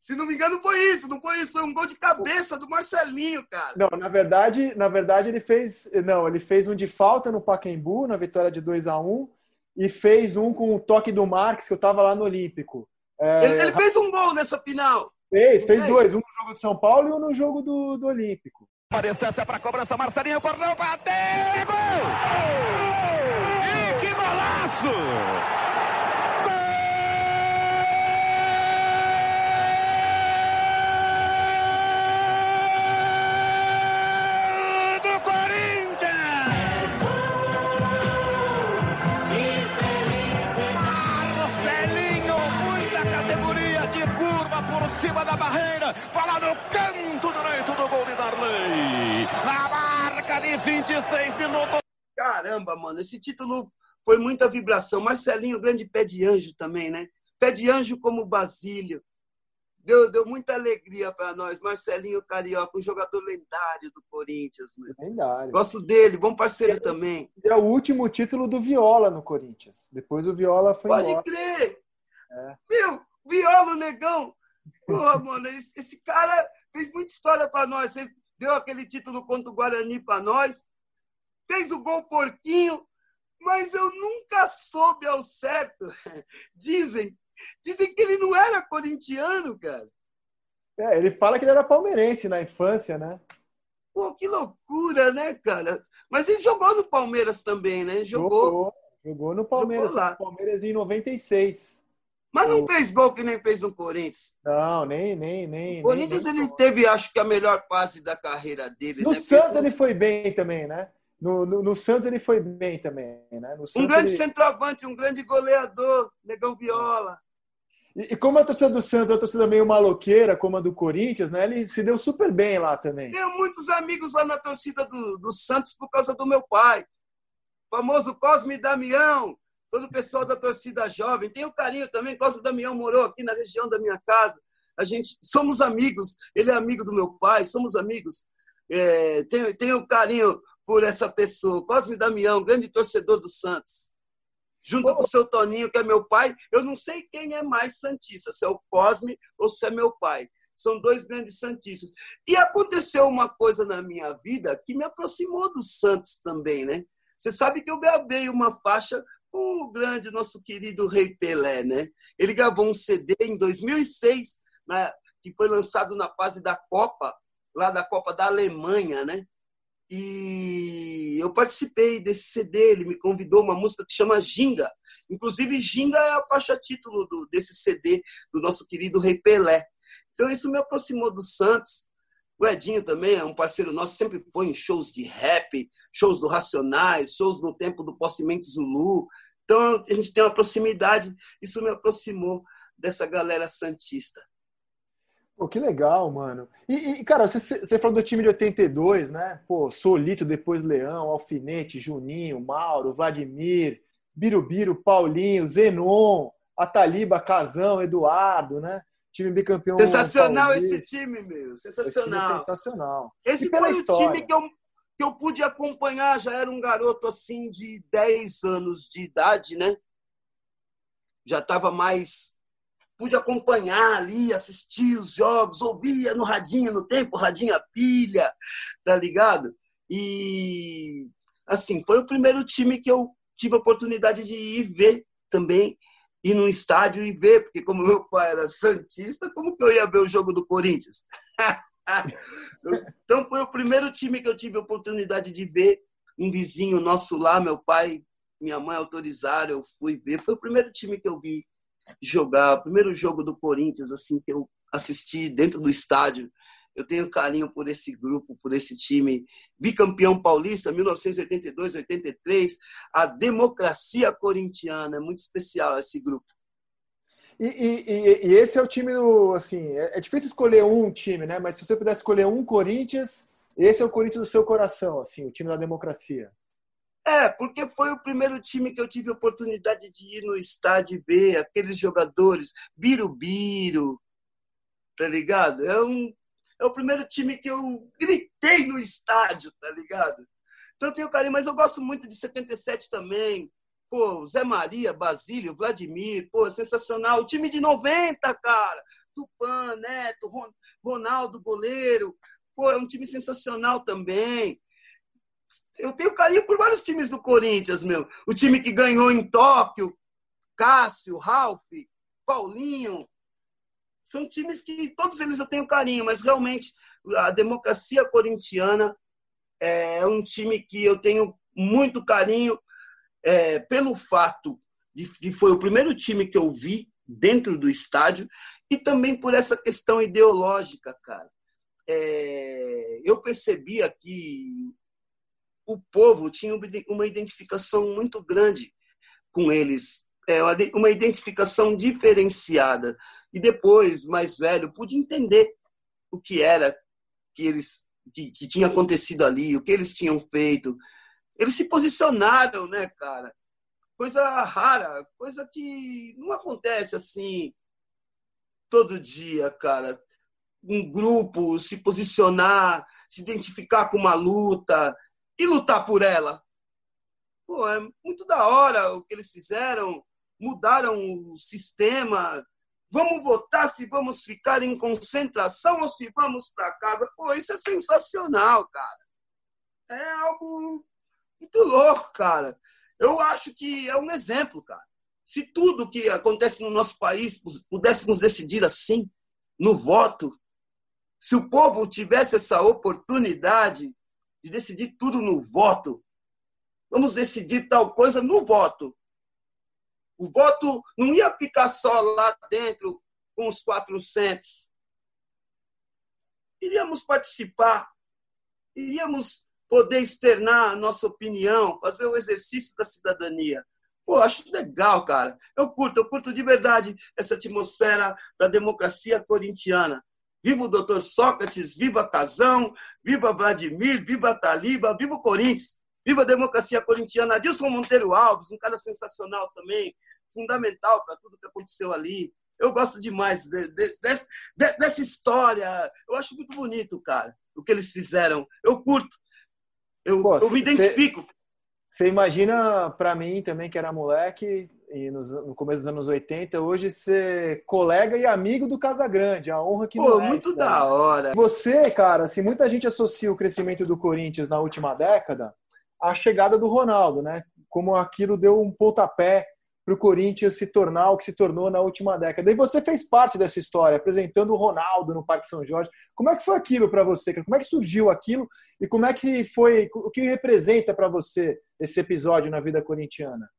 Se não me engano, foi isso. Não foi isso. Foi um gol de cabeça do Marcelinho, cara. Não, na verdade, na verdade ele fez. Não, ele fez um de falta no Pacaembu, na vitória de 2 a 1 e fez um com o toque do Marques, que eu tava lá no Olímpico. É... Ele, ele, fez um gol nessa final. Fez, fez dois. Um no jogo de São Paulo e um no jogo do, do Olímpico. Distância para cobrança, Marcelinho, correu, bateu! Gol! E que golaço! Marca de 26 minutos. Caramba, mano, esse título foi muita vibração. Marcelinho, grande pé de anjo também, né? Pé de anjo como Basílio. Deu, deu muita alegria para nós. Marcelinho Carioca, um jogador lendário do Corinthians. Lendário. Gosto dele, bom parceiro é, também. É o último título do Viola no Corinthians. Depois o Viola foi Pode embora. crer! É. Meu, Viola, negão, Pô, mano, esse, esse cara fez muita história para nós. Deu aquele título contra o Guarani para nós. Fez o gol porquinho, mas eu nunca soube ao certo. Dizem, dizem que ele não era corintiano, cara. É, ele fala que ele era palmeirense na infância, né? Pô, que loucura, né, cara? Mas ele jogou no Palmeiras também, né? Jogou. Jogou, jogou no Palmeiras. Jogou lá. Palmeiras em 96. Mas não fez gol que nem fez no Corinthians. Não, nem, nem, nem. O Corinthians nem, nem... ele teve, acho que, a melhor fase da carreira dele. No né? Santos ele foi bem também, né? No, no, no, Santos ele foi bem também, né? um grande ele... centroavante, um grande goleador, Negão Viola. E, e, como a torcida do Santos é uma torcida meio maloqueira, como a do Corinthians, né? Ele se deu super bem lá também. Tenho muitos amigos lá na torcida do, do Santos por causa do meu pai. O famoso Cosme Damião, todo o pessoal da torcida jovem. Tenho carinho também. Cosme Damião morou aqui na região da minha casa. A gente somos amigos. Ele é amigo do meu pai. Somos amigos. É, tenho, tenho carinho por essa pessoa. Cosme Damião, grande torcedor do Santos. Junto oh. com o seu Toninho, que é meu pai. Eu não sei quem é mais santista, se é o Cosme ou se é meu pai. São dois grandes santistas. E aconteceu uma coisa na minha vida que me aproximou dos Santos também, né? Você sabe que eu gravei uma faixa o grande, nosso querido Rei Pelé, né? Ele gravou um CD em 2006, né, que foi lançado na fase da Copa, lá da Copa da Alemanha, né? E eu participei desse CD, ele me convidou uma música que chama Ginga. Inclusive, Ginga é a faixa título do, desse CD do nosso querido Rei Pelé. Então, isso me aproximou do Santos. O Edinho também é um parceiro nosso, sempre foi em shows de rap, shows do Racionais, shows no tempo do Possimento Zulu. Então a gente tem uma proximidade, isso me aproximou dessa galera santista. Pô, que legal, mano. E, e cara, você, você falou do time de 82, né? Pô, Solito, depois Leão, Alfinete, Juninho, Mauro, Vladimir, Birubiru, Paulinho, Zenon, Ataliba, Casão, Eduardo, né? Time bicampeão. Sensacional esse time, meu. Sensacional. Esse é sensacional. Esse foi história. o time que eu que eu pude acompanhar, já era um garoto assim de 10 anos de idade, né? Já estava mais. Pude acompanhar ali, assistir os jogos, ouvia no radinho, no tempo, radinho a pilha, tá ligado? E, assim, foi o primeiro time que eu tive a oportunidade de ir ver também, ir no estádio e ver, porque como meu pai era santista, como que eu ia ver o jogo do Corinthians? então foi o primeiro time que eu tive a oportunidade de ver. Um vizinho nosso lá, meu pai, minha mãe autorizaram, eu fui ver. Foi o primeiro time que eu vi jogar, o primeiro jogo do Corinthians assim que eu assisti dentro do estádio. Eu tenho carinho por esse grupo, por esse time. Bicampeão paulista, 1982, 83. A democracia corintiana. É muito especial esse grupo. E, e, e, esse é o time do. Assim, é, é, difícil escolher um time, né? Mas se você pudesse escolher um Corinthians, esse é o Corinthians do seu coração, assim, o time da democracia. É, porque foi o primeiro time que eu tive oportunidade de ir no estádio e ver aqueles jogadores, Birubiru, tá ligado? É, um, é o primeiro time que eu gritei no estádio, tá ligado? Então eu tenho carinho, mas eu gosto muito de 77 também, Pô, Zé Maria, Basílio, Vladimir, pô, sensacional. O time de 90, cara. Tupan, Neto, Ronaldo, goleiro. Pô, é um time sensacional também. Eu tenho carinho por vários times do Corinthians, meu. O time que ganhou em Tóquio, Cássio, Ralf, Paulinho. São times que todos eles eu tenho carinho, mas realmente a democracia corintiana é um time que eu tenho muito carinho é, pelo fato de que foi o primeiro time que eu vi dentro do estádio e também por essa questão ideológica, cara. É, eu percebia que o povo tinha uma identificação muito grande com eles, é, uma identificação diferenciada. E depois, mais velho, pude entender o que era que eles que, que tinha acontecido ali, o que eles tinham feito, eles se posicionaram, né, cara? Coisa rara, coisa que não acontece assim todo dia, cara. Um grupo se posicionar, se identificar com uma luta e lutar por ela. Pô, é muito da hora o que eles fizeram, mudaram o sistema. Vamos votar se vamos ficar em concentração ou se vamos para casa. Pô, isso é sensacional, cara. É algo muito louco, cara. Eu acho que é um exemplo, cara. Se tudo que acontece no nosso país pudéssemos decidir assim, no voto, se o povo tivesse essa oportunidade de decidir tudo no voto, vamos decidir tal coisa no voto. O voto não ia ficar só lá dentro com os 400. Iríamos participar, iríamos poder externar a nossa opinião, fazer o exercício da cidadania. Pô, acho legal, cara. Eu curto, eu curto de verdade essa atmosfera da democracia corintiana. Viva o doutor Sócrates, viva Casão, viva Vladimir, viva Taliba, viva o Corinthians, viva a democracia corintiana. Adilson Monteiro Alves, um cara sensacional também, fundamental para tudo que aconteceu ali. Eu gosto demais de, de, de, dessa história. Eu acho muito bonito, cara, o que eles fizeram. Eu curto. Eu, Pô, eu me identifico. Você imagina, para mim também, que era moleque, e no começo dos anos 80, hoje ser colega e amigo do Casagrande, a honra que Pô, muito é, da hora. Você, cara, assim, muita gente associa o crescimento do Corinthians na última década à chegada do Ronaldo, né? Como aquilo deu um pontapé para o Corinthians se tornar o que se tornou na última década. E você fez parte dessa história, apresentando o Ronaldo no Parque São Jorge. Como é que foi aquilo para você? Como é que surgiu aquilo e como é que foi, o que representa para você esse episódio na vida corintiana?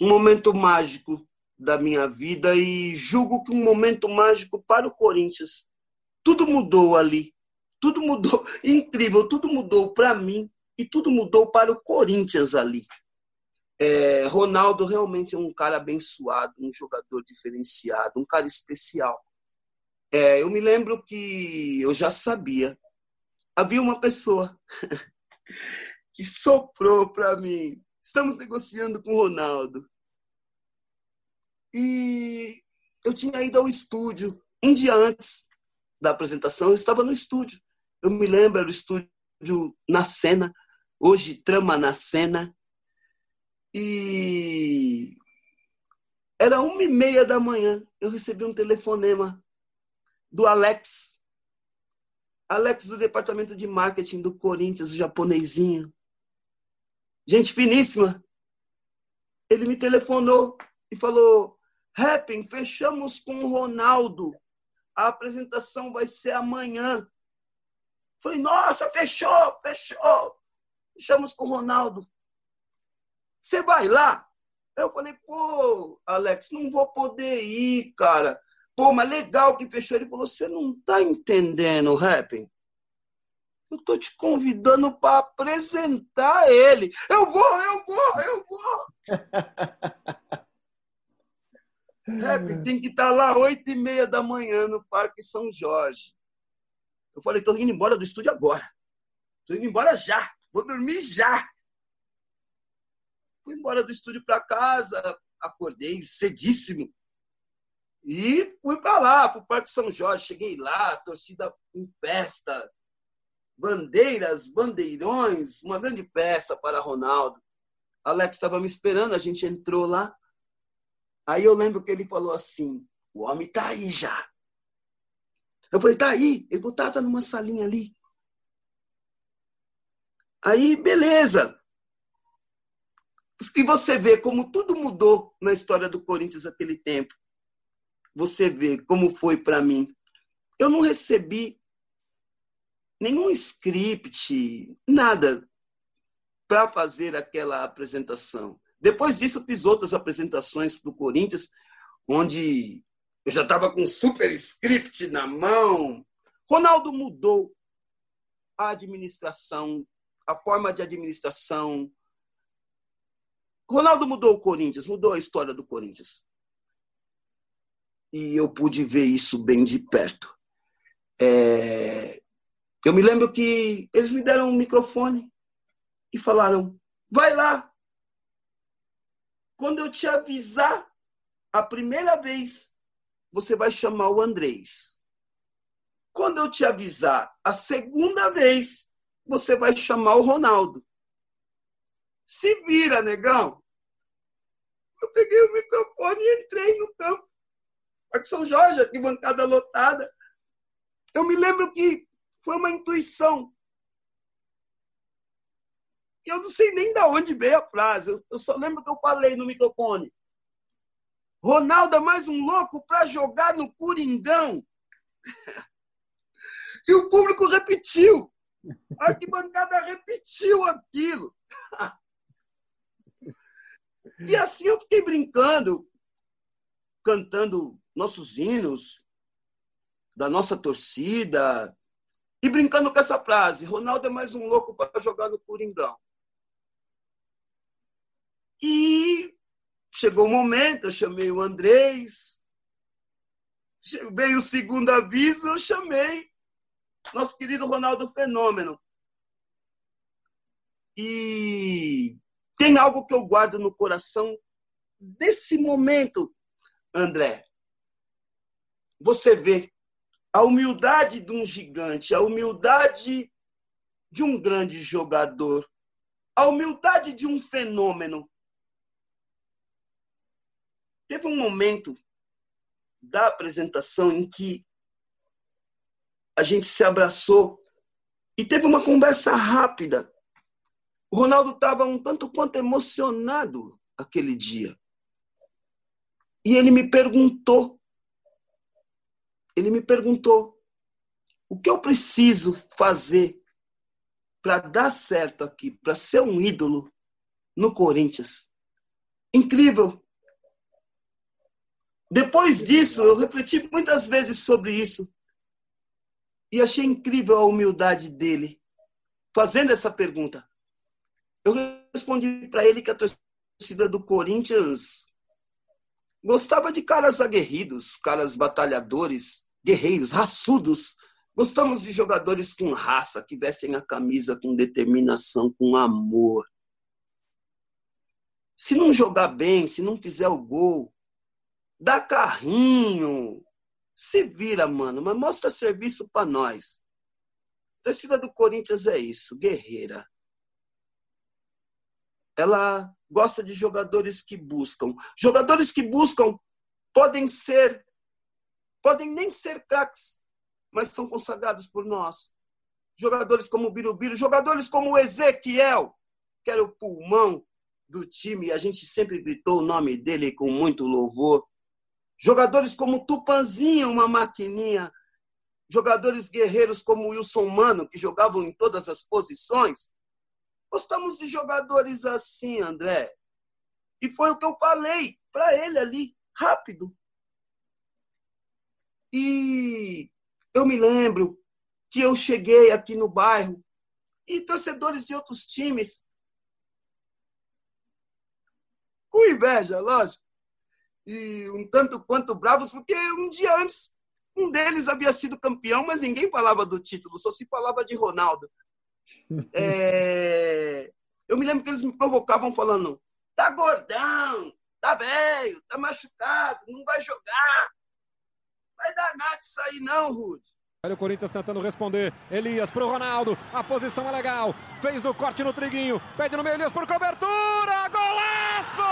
Um momento mágico da minha vida e julgo que um momento mágico para o Corinthians. Tudo mudou ali. Tudo mudou, incrível, tudo mudou para mim e tudo mudou para o Corinthians ali. É, Ronaldo realmente é um cara abençoado, um jogador diferenciado, um cara especial. É, eu me lembro que eu já sabia. Havia uma pessoa que soprou para mim. Estamos negociando com o Ronaldo. E eu tinha ido ao estúdio um dia antes da apresentação. Eu estava no estúdio. Eu me lembro, era o estúdio na cena. Hoje, Trama na Cena. E era uma e meia da manhã. Eu recebi um telefonema do Alex. Alex do departamento de marketing do Corinthians, o japonesinho. Gente finíssima. Ele me telefonou e falou: Happy, fechamos com o Ronaldo. A apresentação vai ser amanhã. Falei, nossa, fechou, fechou. Fechamos com o Ronaldo. Você vai lá? Eu falei, pô, Alex, não vou poder ir, cara. Pô, mas legal que fechou. Ele falou, você não tá entendendo, Rapping? Eu tô te convidando para apresentar ele. Eu vou, eu vou, eu vou. Rap tem que estar tá lá oito e meia da manhã no Parque São Jorge. Eu falei, tô indo embora do estúdio agora. Tô indo embora já. Vou dormir já. Fui embora do estúdio para casa, acordei cedíssimo. E fui para lá, para o Parque São Jorge. Cheguei lá, torcida em festa, bandeiras, bandeirões, uma grande festa para Ronaldo. Alex estava me esperando, a gente entrou lá. Aí eu lembro que ele falou assim: o homem tá aí já. Eu falei, tá aí. Ele falou, tá, tá numa salinha ali. Aí, beleza. E você vê como tudo mudou na história do Corinthians naquele tempo. Você vê como foi para mim. Eu não recebi nenhum script, nada para fazer aquela apresentação. Depois disso, fiz outras apresentações para o Corinthians, onde eu já estava com super script na mão. Ronaldo mudou a administração, a forma de administração, Ronaldo mudou o Corinthians, mudou a história do Corinthians. E eu pude ver isso bem de perto. É... Eu me lembro que eles me deram um microfone e falaram: vai lá. Quando eu te avisar a primeira vez, você vai chamar o Andrés. Quando eu te avisar a segunda vez, você vai chamar o Ronaldo. Se vira, negão. Eu peguei o microfone e entrei no campo. Parque São Jorge, aqui bancada lotada. Eu me lembro que foi uma intuição. Eu não sei nem de onde veio a frase. Eu só lembro que eu falei no microfone. Ronaldo é mais um louco para jogar no Coringão. E o público repetiu. A arquibancada repetiu aquilo. E assim eu fiquei brincando, cantando nossos hinos, da nossa torcida, e brincando com essa frase: Ronaldo é mais um louco para jogar no Coringão. E chegou o momento, eu chamei o Andrés, veio o segundo aviso, eu chamei nosso querido Ronaldo Fenômeno. E tem algo que eu guardo no coração desse momento, André. Você vê a humildade de um gigante, a humildade de um grande jogador, a humildade de um fenômeno. Teve um momento da apresentação em que a gente se abraçou e teve uma conversa rápida. O Ronaldo estava um tanto quanto emocionado aquele dia. E ele me perguntou, ele me perguntou, o que eu preciso fazer para dar certo aqui, para ser um ídolo no Corinthians? Incrível. Depois disso, eu refleti muitas vezes sobre isso. E achei incrível a humildade dele fazendo essa pergunta. Eu respondi para ele que a torcida do Corinthians gostava de caras aguerridos, caras batalhadores, guerreiros, raçudos. Gostamos de jogadores com raça, que vestem a camisa com determinação, com amor. Se não jogar bem, se não fizer o gol, dá carrinho, se vira, mano, mas mostra serviço para nós. A torcida do Corinthians é isso, guerreira. Ela gosta de jogadores que buscam. Jogadores que buscam podem ser, podem nem ser craques, mas são consagrados por nós. Jogadores como o Birubiru, jogadores como o Ezequiel, que era o pulmão do time, a gente sempre gritou o nome dele com muito louvor. Jogadores como Tupanzinho, uma maquininha. Jogadores guerreiros como Wilson Mano, que jogavam em todas as posições. Gostamos de jogadores assim, André. E foi o que eu falei para ele ali, rápido. E eu me lembro que eu cheguei aqui no bairro e torcedores de outros times, com inveja, lógico, e um tanto quanto bravos, porque um dia antes um deles havia sido campeão, mas ninguém falava do título, só se falava de Ronaldo. É... Eu me lembro que eles me provocavam falando: tá gordão, tá velho, tá machucado, não vai jogar. Vai dar nada isso aí, não, Rude. Olha o Corinthians tentando responder. Elias pro Ronaldo. A posição é legal. Fez o corte no triguinho. Pede no meio Elias por cobertura. Golaço!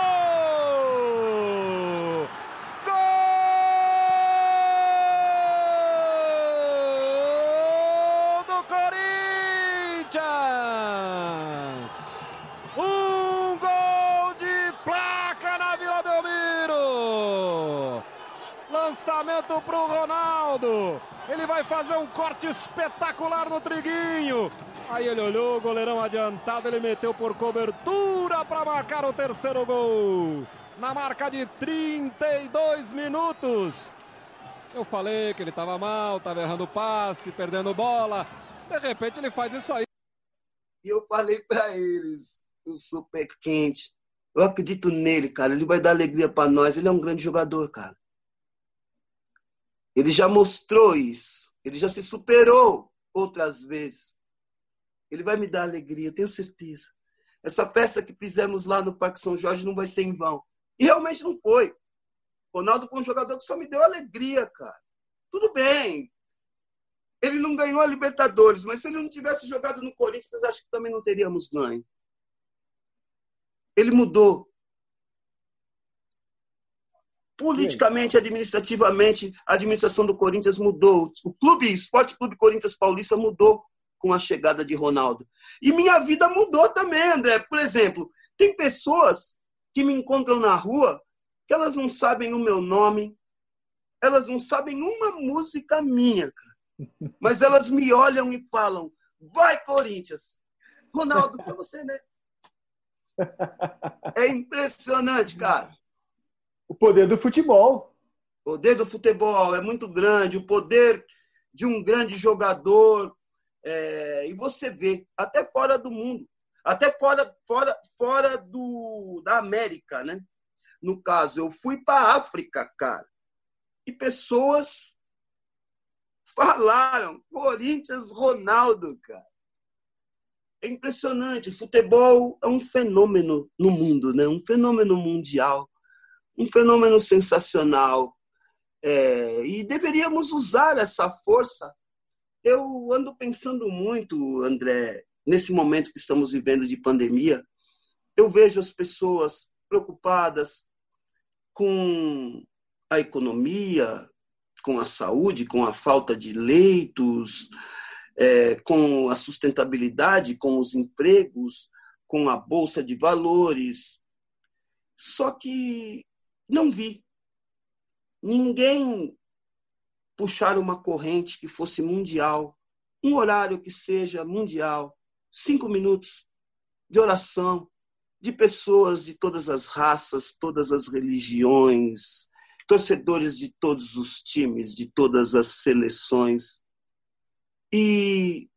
Lançamento para o Ronaldo. Ele vai fazer um corte espetacular no triguinho. Aí ele olhou, goleirão adiantado, ele meteu por cobertura para marcar o terceiro gol. Na marca de 32 minutos. Eu falei que ele estava mal, estava errando passe, perdendo bola. De repente ele faz isso aí. E eu falei para eles, o super quente. Eu acredito nele, cara. Ele vai dar alegria para nós. Ele é um grande jogador, cara. Ele já mostrou isso. Ele já se superou outras vezes. Ele vai me dar alegria, tenho certeza. Essa festa que fizemos lá no Parque São Jorge não vai ser em vão. E realmente não foi. Ronaldo foi um jogador que só me deu alegria, cara. Tudo bem. Ele não ganhou a Libertadores, mas se ele não tivesse jogado no Corinthians, acho que também não teríamos ganho. Ele mudou Politicamente, administrativamente, a administração do Corinthians mudou. O clube, Esporte Clube Corinthians Paulista mudou com a chegada de Ronaldo. E minha vida mudou também, André. Por exemplo, tem pessoas que me encontram na rua que elas não sabem o meu nome, elas não sabem uma música minha, cara. Mas elas me olham e falam: vai, Corinthians! Ronaldo, para você, né? É impressionante, cara. O poder do futebol. O poder do futebol é muito grande, o poder de um grande jogador. É, e você vê, até fora do mundo, até fora, fora, fora do, da América, né? No caso, eu fui para África, cara, e pessoas falaram Corinthians Ronaldo, cara. É impressionante. Futebol é um fenômeno no mundo, né? um fenômeno mundial, um fenômeno sensacional. É, e deveríamos usar essa força. Eu ando pensando muito, André, nesse momento que estamos vivendo de pandemia. Eu vejo as pessoas preocupadas com a economia, com a saúde, com a falta de leitos, é, com a sustentabilidade, com os empregos, com a bolsa de valores. Só que não vi ninguém puxar uma corrente que fosse mundial, um horário que seja mundial, cinco minutos de oração, de pessoas de todas as raças, todas as religiões, torcedores de todos os times, de todas as seleções. E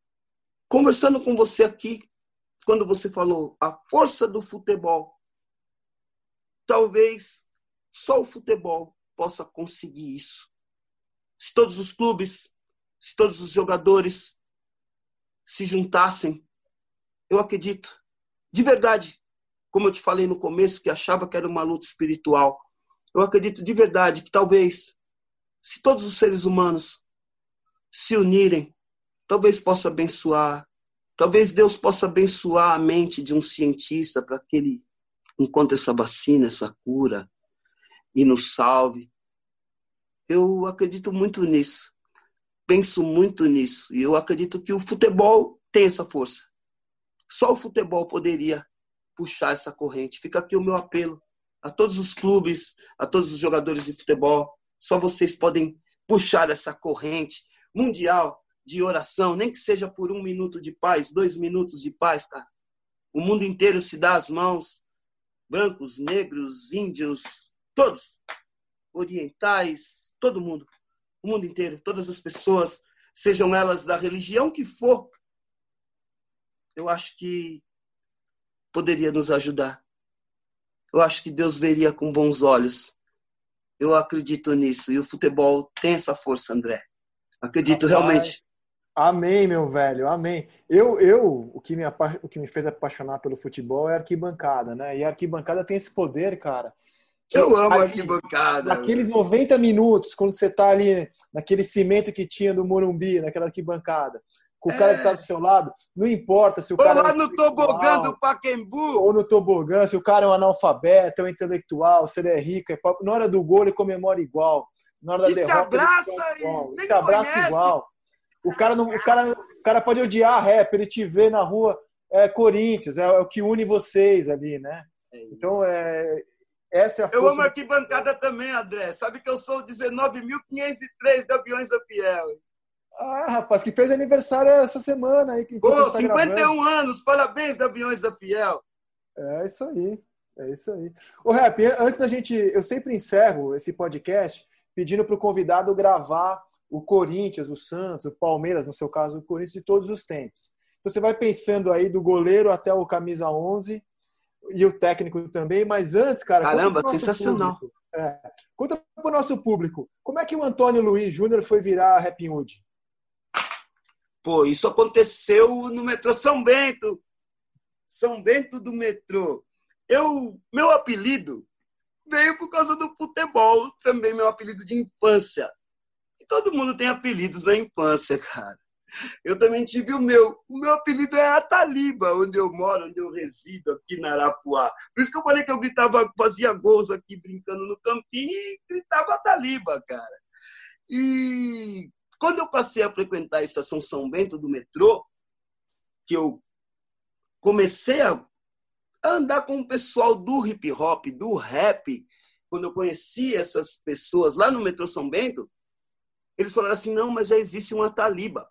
conversando com você aqui, quando você falou a força do futebol, talvez só o futebol possa conseguir isso. Se todos os clubes, se todos os jogadores se juntassem, eu acredito, de verdade, como eu te falei no começo, que achava que era uma luta espiritual, eu acredito de verdade que talvez, se todos os seres humanos se unirem, talvez possa abençoar, talvez Deus possa abençoar a mente de um cientista para que ele encontre essa vacina, essa cura e nos salve. Eu acredito muito nisso. Penso muito nisso. E eu acredito que o futebol tem essa força. Só o futebol poderia puxar essa corrente. Fica aqui o meu apelo a todos os clubes, a todos os jogadores de futebol. Só vocês podem puxar essa corrente mundial de oração, nem que seja por um minuto de paz, dois minutos de paz, cara. O mundo inteiro se dá as mãos, brancos, negros, índios, todos, orientais, todo mundo, o mundo inteiro, todas as pessoas, sejam elas da religião que for, eu acho que poderia nos ajudar eu acho que Deus veria com bons olhos. Eu acredito nisso. E o futebol tem essa força, André. Acredito Rapaz, realmente. Amém, meu velho, amém. Eu, eu o, que me, o que me fez apaixonar pelo futebol é a arquibancada, né? E a arquibancada tem esse poder, cara. Eu amo a arquibancada. Aqueles 90 minutos, quando você tá ali naquele cimento que tinha do Morumbi, naquela arquibancada com o cara que está do seu lado, não importa se o cara. Ou lá é no tobogã do Paquembu. Ou no tobogã, se o cara é um analfabeto, é um intelectual, se ele é rico, é pobre. Na hora do gol, ele comemora igual. Na hora da e derrota, se abraça e se abraça conhece. igual. O cara, não, o, cara, o cara pode odiar rap, ele te vê na rua, é Corinthians, é, é o que une vocês ali, né? É então, é, essa é a Eu amo arquibancada também, André. Sabe que eu sou 19.503 Gaviões da Fiel. Ah, rapaz, que fez aniversário essa semana aí. Pô, tá 51 gravando. anos, parabéns da Aviões da Fiel. É isso aí, é isso aí. Ô, Rap, antes da gente. Eu sempre encerro esse podcast pedindo para o convidado gravar o Corinthians, o Santos, o Palmeiras, no seu caso, o Corinthians, de todos os tempos. Então você vai pensando aí do goleiro até o camisa 11 e o técnico também, mas antes, cara. Caramba, sensacional. Público, é, conta para o nosso público, como é que o Antônio Luiz Júnior foi virar Rapping Hood? Pô, isso aconteceu no metrô São Bento. São Bento do metrô. Eu, meu apelido veio por causa do futebol, também meu apelido de infância. E todo mundo tem apelidos na infância, cara. Eu também tive o meu. O meu apelido é Ataliba, onde eu moro, onde eu resido, aqui na Arapuá. Por isso que eu falei que eu gritava, fazia gols aqui brincando no campinho e gritava Ataliba, cara. E quando eu passei a frequentar a estação São Bento do metrô, que eu comecei a andar com o pessoal do hip hop, do rap, quando eu conheci essas pessoas lá no metrô São Bento, eles falaram assim: não, mas já existe um Ataliba,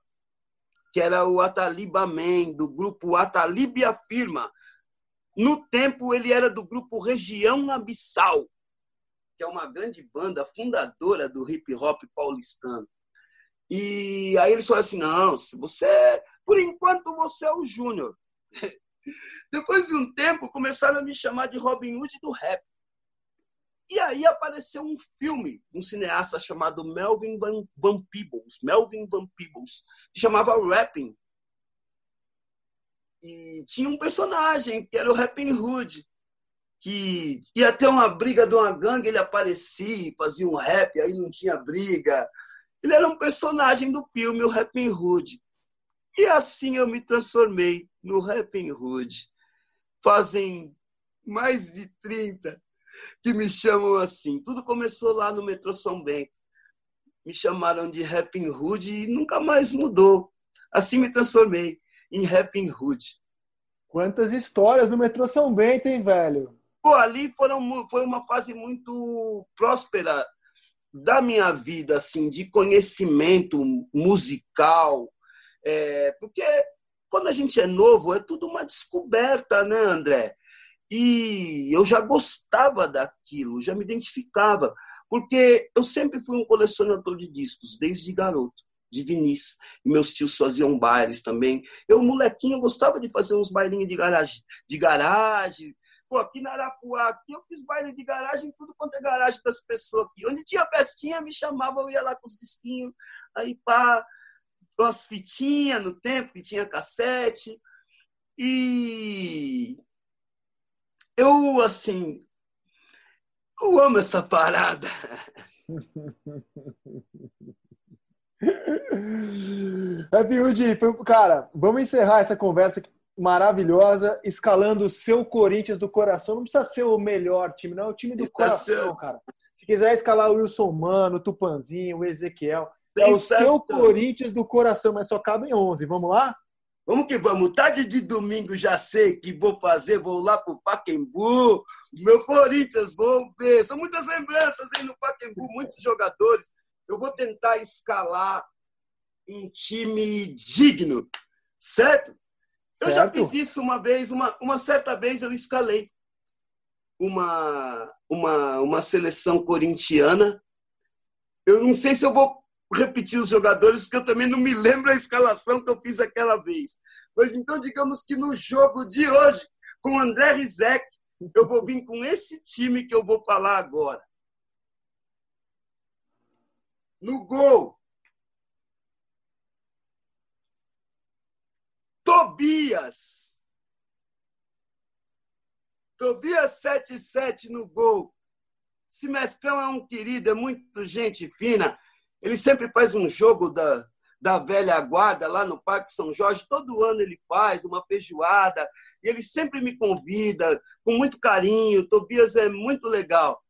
que era o Ataliba Man, do grupo Atalib Afirma. no tempo, ele era do grupo Região Abissal, que é uma grande banda fundadora do hip hop paulistano. E aí eles falaram assim: não, se você, por enquanto, você é o Júnior. Depois de um tempo, começaram a me chamar de Robin Hood do rap. E aí apareceu um filme, um cineasta chamado Melvin Van, Van Peebles, Melvin Van Peebles, que chamava Rapping. E tinha um personagem que era o Rapping Hood, que ia ter uma briga de uma gangue, ele aparecia, fazia um rap, aí não tinha briga. Ele era um personagem do filme, o Rapping Hood. E assim eu me transformei no Rapping Hood. Fazem mais de 30 que me chamam assim. Tudo começou lá no metrô São Bento. Me chamaram de Rapping Hood e nunca mais mudou. Assim me transformei em Rapping Hood. Quantas histórias no metrô São Bento, hein, velho? Pô, ali foram, foi uma fase muito próspera da minha vida, assim, de conhecimento musical. É, porque quando a gente é novo, é tudo uma descoberta, né, André? E eu já gostava daquilo, já me identificava, porque eu sempre fui um colecionador de discos, desde garoto, de vinis. E meus tios faziam bailes também. Eu, molequinho, gostava de fazer uns bailinhos de garagem, de garagem. Pô, aqui na Arapuá, aqui eu fiz baile de garagem, tudo quanto é garagem das pessoas aqui. Onde tinha festinha, me chamava, eu ia lá com os disquinhos, aí pá, umas fitinhas no tempo, que tinha cassete. E eu, assim, eu amo essa parada. Happy Hood, cara, vamos encerrar essa conversa maravilhosa, escalando o seu Corinthians do coração. Não precisa ser o melhor time, não, é o time do Está coração, sendo... cara. Se quiser escalar o Wilson Mano, o Tupanzinho, o Ezequiel, é o seu Corinthians do coração, mas só cabe em 11. Vamos lá? Vamos que vamos. Tarde de domingo já sei que vou fazer, vou lá pro Paquembu. Meu Corinthians, vou ver. São muitas lembranças aí no Paquembu, muitos jogadores. Eu vou tentar escalar um time digno, certo? Eu já fiz isso uma vez, uma, uma certa vez eu escalei uma, uma, uma seleção corintiana. Eu não sei se eu vou repetir os jogadores, porque eu também não me lembro a escalação que eu fiz aquela vez. Mas então, digamos que no jogo de hoje, com o André Rizek, eu vou vir com esse time que eu vou falar agora. No gol, Tobias. Tobias 77 no gol. Esse mestrão é um querido, é muito gente fina. Ele sempre faz um jogo da, da velha guarda lá no Parque São Jorge. Todo ano ele faz uma feijoada. E ele sempre me convida com muito carinho. Tobias é muito legal.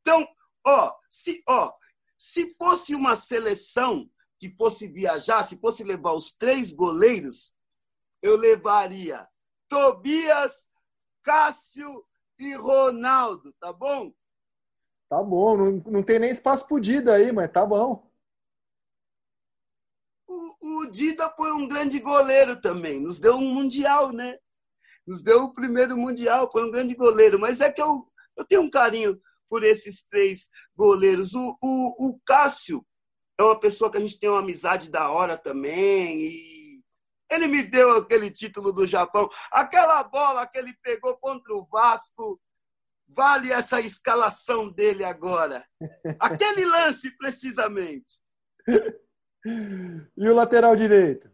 Então, ó, se, ó, se fosse uma seleção que fosse viajar, se fosse levar os três goleiros, eu levaria Tobias, Cássio e Ronaldo, tá bom? Tá bom, não, não tem nem espaço pro Dida aí, mas tá bom. O, o Dida foi um grande goleiro também, nos deu um mundial, né? Nos deu o primeiro mundial, foi um grande goleiro. Mas é que eu, eu tenho um carinho por esses três goleiros. O, o, o Cássio é uma pessoa que a gente tem uma amizade da hora também. E ele me deu aquele título do Japão. Aquela bola que ele pegou contra o Vasco vale essa escalação dele agora? Aquele lance, precisamente. E o lateral direito?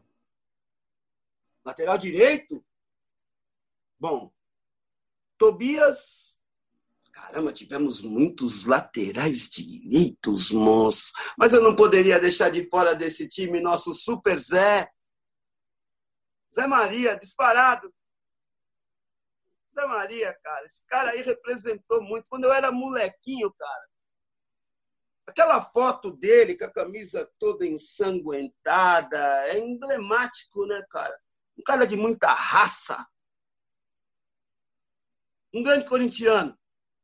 Lateral direito? Bom, Tobias. Caramba, tivemos muitos laterais direitos, monstros. Mas eu não poderia deixar de fora desse time nosso Super Zé. Zé Maria, disparado. Zé Maria, cara, esse cara aí representou muito. Quando eu era molequinho, cara, aquela foto dele com a camisa toda ensanguentada é emblemático, né, cara? Um cara de muita raça. Um grande corintiano.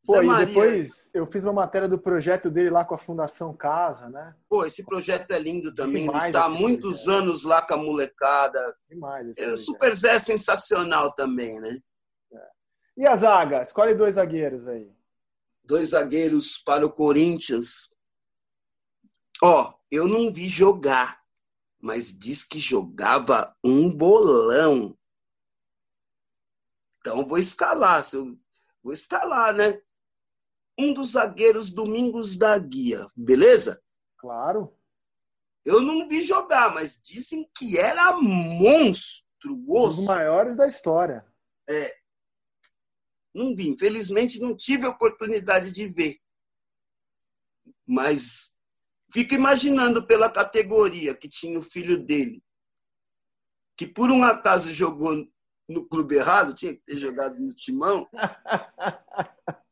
Pô, Zé e Maria. depois eu fiz uma matéria do projeto dele lá com a Fundação Casa, né? Pô, esse projeto é lindo também. Demais Ele está há muitos projeto. anos lá com a molecada. Demais. Esse é, Super Zé é sensacional também, né? E a zaga? Escolhe dois zagueiros aí. Dois zagueiros para o Corinthians. Ó, eu não vi jogar, mas diz que jogava um bolão. Então vou escalar, vou escalar, né? Um dos zagueiros Domingos da Guia, beleza? Claro. Eu não vi jogar, mas dizem que era monstruoso. Um dos maiores da história. É. Não vi, infelizmente não tive a oportunidade de ver. Mas fico imaginando pela categoria que tinha o filho dele, que por um acaso jogou no clube errado, tinha que ter jogado no timão.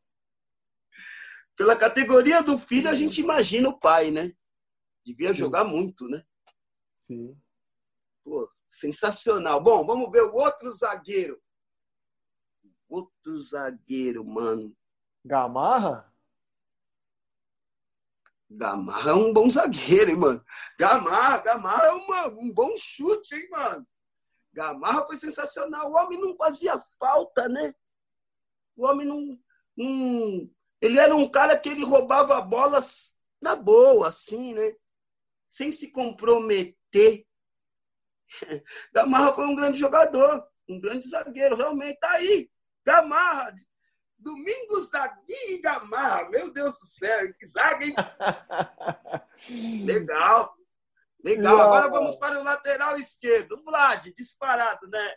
pela categoria do filho, a gente imagina o pai, né? Devia jogar muito, né? Sim. Pô, sensacional. Bom, vamos ver o outro zagueiro. Outro zagueiro, mano. Gamarra? Gamarra é um bom zagueiro, hein, mano? Gamarra, Gamarra é uma, um bom chute, hein, mano? Gamarra foi sensacional. O homem não fazia falta, né? O homem não, não. Ele era um cara que ele roubava bolas na boa, assim, né? sem se comprometer. Gamarra foi um grande jogador, um grande zagueiro, realmente. Tá aí, Gamarra. Domingos da Gui e Gamarra. Meu Deus do céu, que zaga, hein? Legal. Legal. Agora vamos para o lateral esquerdo. Vlad, disparado, né?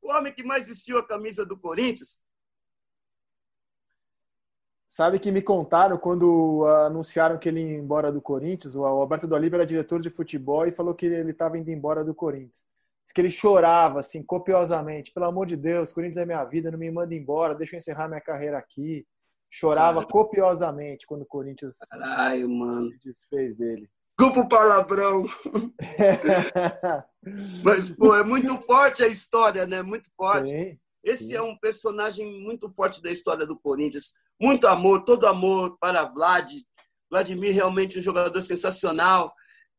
O homem que mais vestiu a camisa do Corinthians Sabe que me contaram quando anunciaram que ele ia embora do Corinthians, o Alberto do Oliva era diretor de futebol e falou que ele estava indo embora do Corinthians. Que ele chorava, assim, copiosamente. Pelo amor de Deus, Corinthians é minha vida, não me manda embora, deixa eu encerrar minha carreira aqui. Chorava copiosamente quando o Corinthians Caralho, mano. se desfez dele. Desculpa o palavrão. Mas, pô, é muito forte a história, né? Muito forte. Sim, Esse sim. é um personagem muito forte da história do Corinthians muito amor, todo amor para Vlad. Vladimir realmente um jogador sensacional.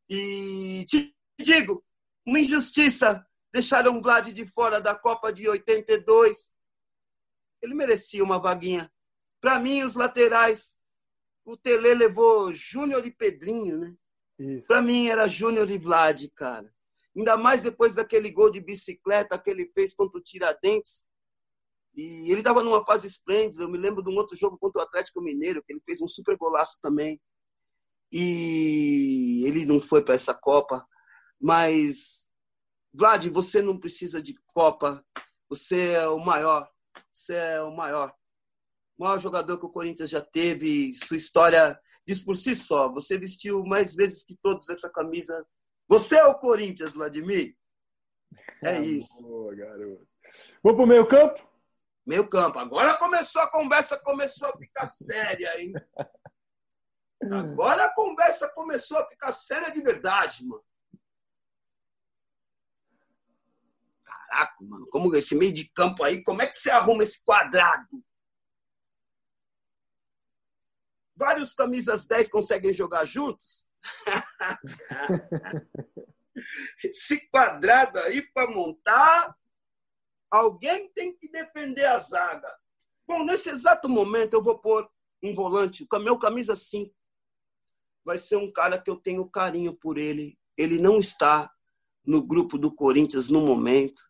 E te digo, uma injustiça. Deixaram Vlad de fora da Copa de 82. Ele merecia uma vaguinha. Para mim, os laterais, o Tele levou Júnior e Pedrinho, né? Para mim era Júnior e Vlad, cara. Ainda mais depois daquele gol de bicicleta que ele fez contra o Tiradentes. E ele estava numa fase esplêndida. Eu me lembro de um outro jogo contra o Atlético Mineiro, que ele fez um super golaço também. E ele não foi para essa Copa. Mas, Vlad, você não precisa de Copa. Você é o maior. Você é o maior. O maior jogador que o Corinthians já teve. Sua história diz por si só. Você vestiu mais vezes que todos essa camisa. Você é o Corinthians, Vladimir. É isso. Boa, garoto. Vamos pro meio campo? Meio campo. Agora começou a conversa, começou a ficar séria, hein? Agora a conversa começou a ficar séria de verdade, mano. Caraca, mano, como esse meio de campo aí, como é que você arruma esse quadrado? Vários camisas 10 conseguem jogar juntos? esse quadrado aí para montar Alguém tem que defender a zaga. Bom, nesse exato momento eu vou pôr um volante, meu camisa 5. Vai ser um cara que eu tenho carinho por ele. Ele não está no grupo do Corinthians no momento,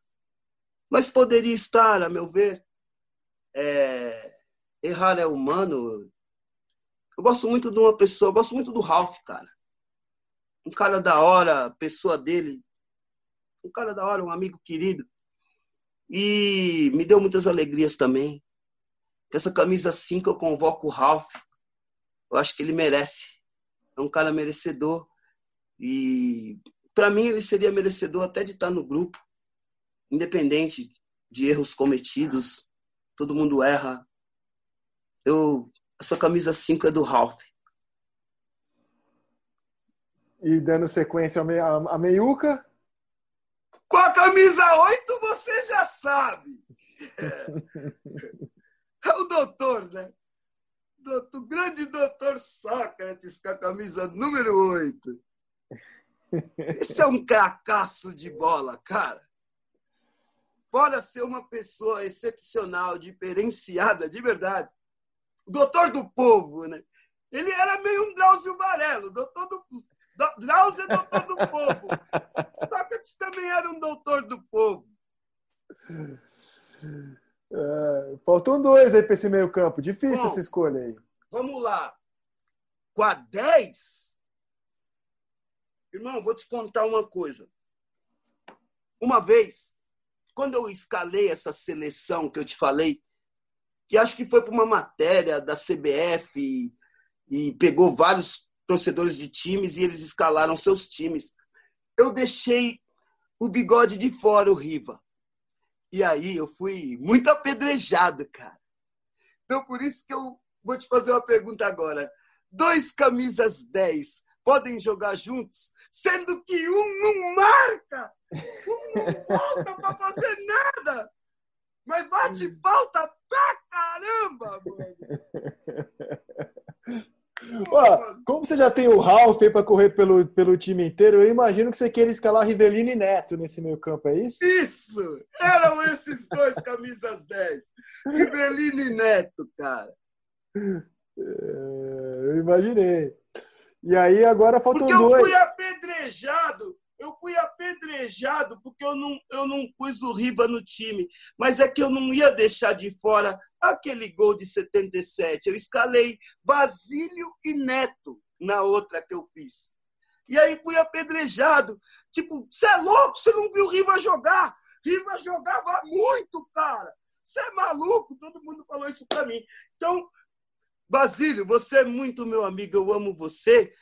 mas poderia estar, a meu ver. É... Errar é humano. Eu gosto muito de uma pessoa, eu gosto muito do Ralph, cara. Um cara da hora, pessoa dele. Um cara da hora, um amigo querido. E me deu muitas alegrias também. Essa camisa 5 eu convoco o Ralph. Eu acho que ele merece. É um cara merecedor. E para mim ele seria merecedor até de estar no grupo. Independente de erros cometidos. Todo mundo erra. Eu essa camisa 5 é do Ralph. E dando sequência a meiuca? Com a camisa 8 você já sabe. É, é o doutor, né? O grande doutor Sócrates com a camisa número 8. Esse é um cracaço de bola, cara. Fora ser uma pessoa excepcional, diferenciada, de verdade, doutor do povo, né? Ele era meio um Drauzio Varelo, doutor do, Drauzio é doutor do povo. Sócrates também era um doutor do povo. É, faltam dois aí para esse meio campo. Difícil Bom, essa escolha aí. Vamos lá. Com a 10? Irmão, vou te contar uma coisa. Uma vez, quando eu escalei essa seleção que eu te falei, que acho que foi para uma matéria da CBF e, e pegou vários torcedores de times e eles escalaram seus times. Eu deixei o bigode de fora, o Riva. E aí eu fui muito apedrejado, cara. Então por isso que eu vou te fazer uma pergunta agora. Dois camisas 10 podem jogar juntos, sendo que um não marca, um não volta para fazer nada, mas bate falta pra caramba, mano. Ó, como você já tem o Ralf aí para correr pelo, pelo time inteiro, eu imagino que você queira escalar Rivelino e Neto nesse meio campo, é isso? Isso! Eram esses dois camisas 10. Rivelino e Neto, cara. É, eu imaginei. E aí agora faltam Porque dois. Porque eu fui apedrejado eu fui apedrejado porque eu não, eu não pus o Riva no time. Mas é que eu não ia deixar de fora aquele gol de 77. Eu escalei Basílio e Neto na outra que eu fiz. E aí fui apedrejado. Tipo, você é louco? Você não viu o Riva jogar? Riva jogava muito, cara. Você é maluco? Todo mundo falou isso para mim. Então, Basílio, você é muito meu amigo, eu amo você.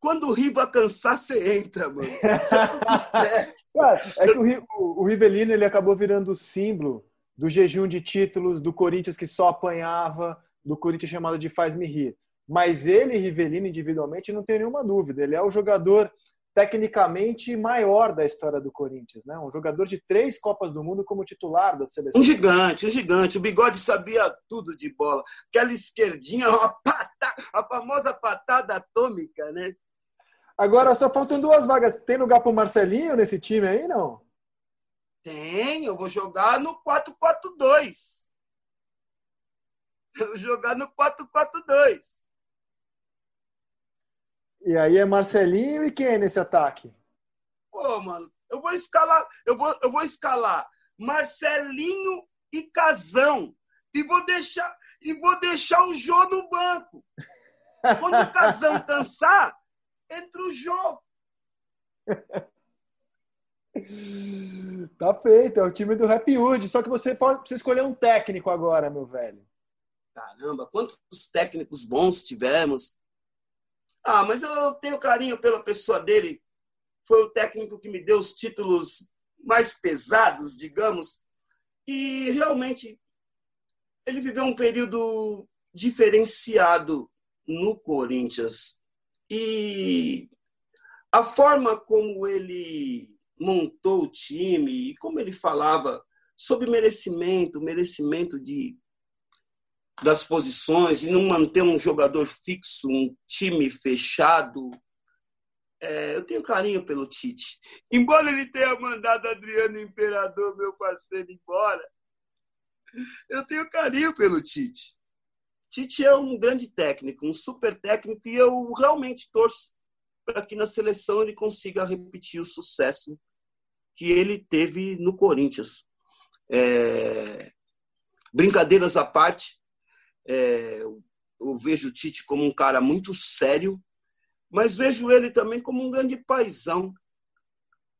Quando o Riva cansar, você entra, mano. Tá é que o, o Rivelino ele acabou virando o símbolo do jejum de títulos do Corinthians que só apanhava, do Corinthians chamado de faz-me rir. Mas ele, Rivelino, individualmente, não tem nenhuma dúvida. Ele é o jogador tecnicamente maior da história do Corinthians, né? Um jogador de três Copas do Mundo como titular da seleção. Um gigante, um gigante. O Bigode sabia tudo de bola. Aquela esquerdinha, a famosa patada atômica, né? Agora só faltam duas vagas. Tem lugar para o Marcelinho nesse time aí, não? Tem, eu vou jogar no 4-4-2. Eu vou jogar no 4-4-2. E aí é Marcelinho e quem é nesse ataque? Pô, mano, eu vou escalar, eu vou, eu vou escalar Marcelinho e Casão. E vou deixar, e vou deixar o Jô no banco. Quando o Casão cansar, entra o jogo. tá feito, é o time do Happy Hood. Só que você pode precisa escolher um técnico agora, meu velho. Caramba, quantos técnicos bons tivemos. Ah, mas eu tenho carinho pela pessoa dele. Foi o técnico que me deu os títulos mais pesados, digamos. E realmente ele viveu um período diferenciado no Corinthians. E a forma como ele montou o time e como ele falava sobre merecimento, merecimento de das posições e não manter um jogador fixo, um time fechado. É, eu tenho carinho pelo Tite. Embora ele tenha mandado Adriano Imperador, meu parceiro, embora, eu tenho carinho pelo Tite. Tite é um grande técnico, um super técnico, e eu realmente torço para que na seleção ele consiga repetir o sucesso que ele teve no Corinthians. É... Brincadeiras à parte, é... eu vejo o Tite como um cara muito sério, mas vejo ele também como um grande paizão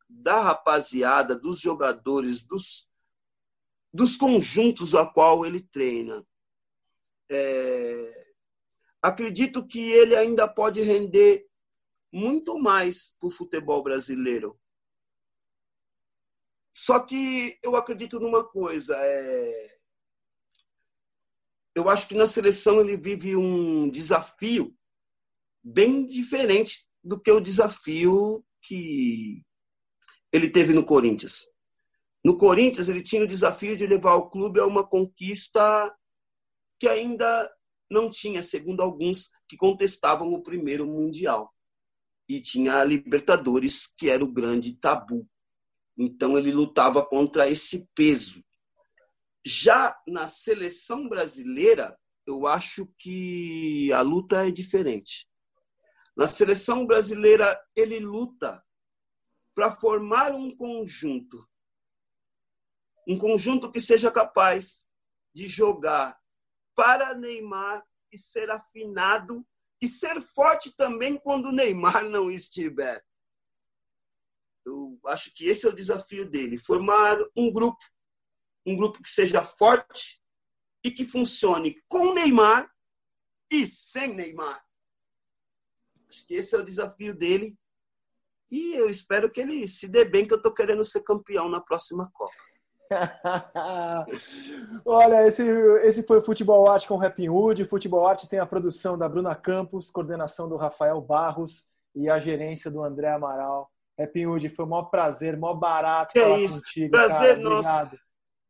da rapaziada, dos jogadores, dos, dos conjuntos a qual ele treina. É, acredito que ele ainda pode render muito mais para o futebol brasileiro. Só que eu acredito numa coisa, é... eu acho que na seleção ele vive um desafio bem diferente do que o desafio que ele teve no Corinthians. No Corinthians, ele tinha o desafio de levar o clube a uma conquista que ainda não tinha, segundo alguns que contestavam o primeiro mundial. E tinha a Libertadores, que era o grande tabu. Então ele lutava contra esse peso. Já na seleção brasileira, eu acho que a luta é diferente. Na seleção brasileira, ele luta para formar um conjunto. Um conjunto que seja capaz de jogar para Neymar e ser afinado e ser forte também quando Neymar não estiver. Eu acho que esse é o desafio dele, formar um grupo, um grupo que seja forte e que funcione com Neymar e sem Neymar. Acho que esse é o desafio dele e eu espero que ele se dê bem, que eu estou querendo ser campeão na próxima Copa. Olha, esse, esse foi o Futebol Arte com Rapping Hood. Futebol Arte tem a produção da Bruna Campos, coordenação do Rafael Barros e a gerência do André Amaral. Rapping Hood, foi um maior prazer, maior barato que falar é isso. contigo. Prazer cara. nosso. Obrigado.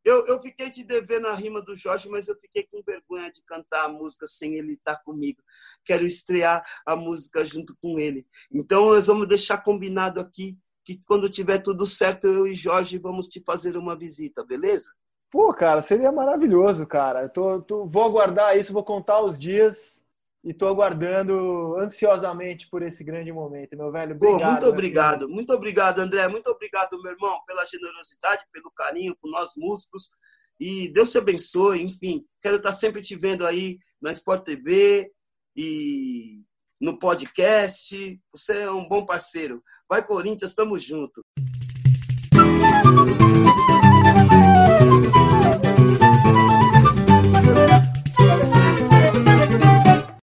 Eu, eu fiquei te devendo a rima do Jorge, mas eu fiquei com vergonha de cantar a música sem ele estar comigo. Quero estrear a música junto com ele. Então, nós vamos deixar combinado aqui que quando tiver tudo certo, eu e Jorge vamos te fazer uma visita, beleza? Pô, cara, seria maravilhoso, cara. Eu tô, tô, vou aguardar isso, vou contar os dias e tô aguardando ansiosamente por esse grande momento, meu velho. Obrigado. Pô, muito obrigado, muito obrigado, André. Muito obrigado, meu irmão, pela generosidade, pelo carinho com nós músicos. E Deus te abençoe, enfim. Quero estar sempre te vendo aí na Sport TV e no podcast. Você é um bom parceiro. Vai, Corinthians, tamo junto.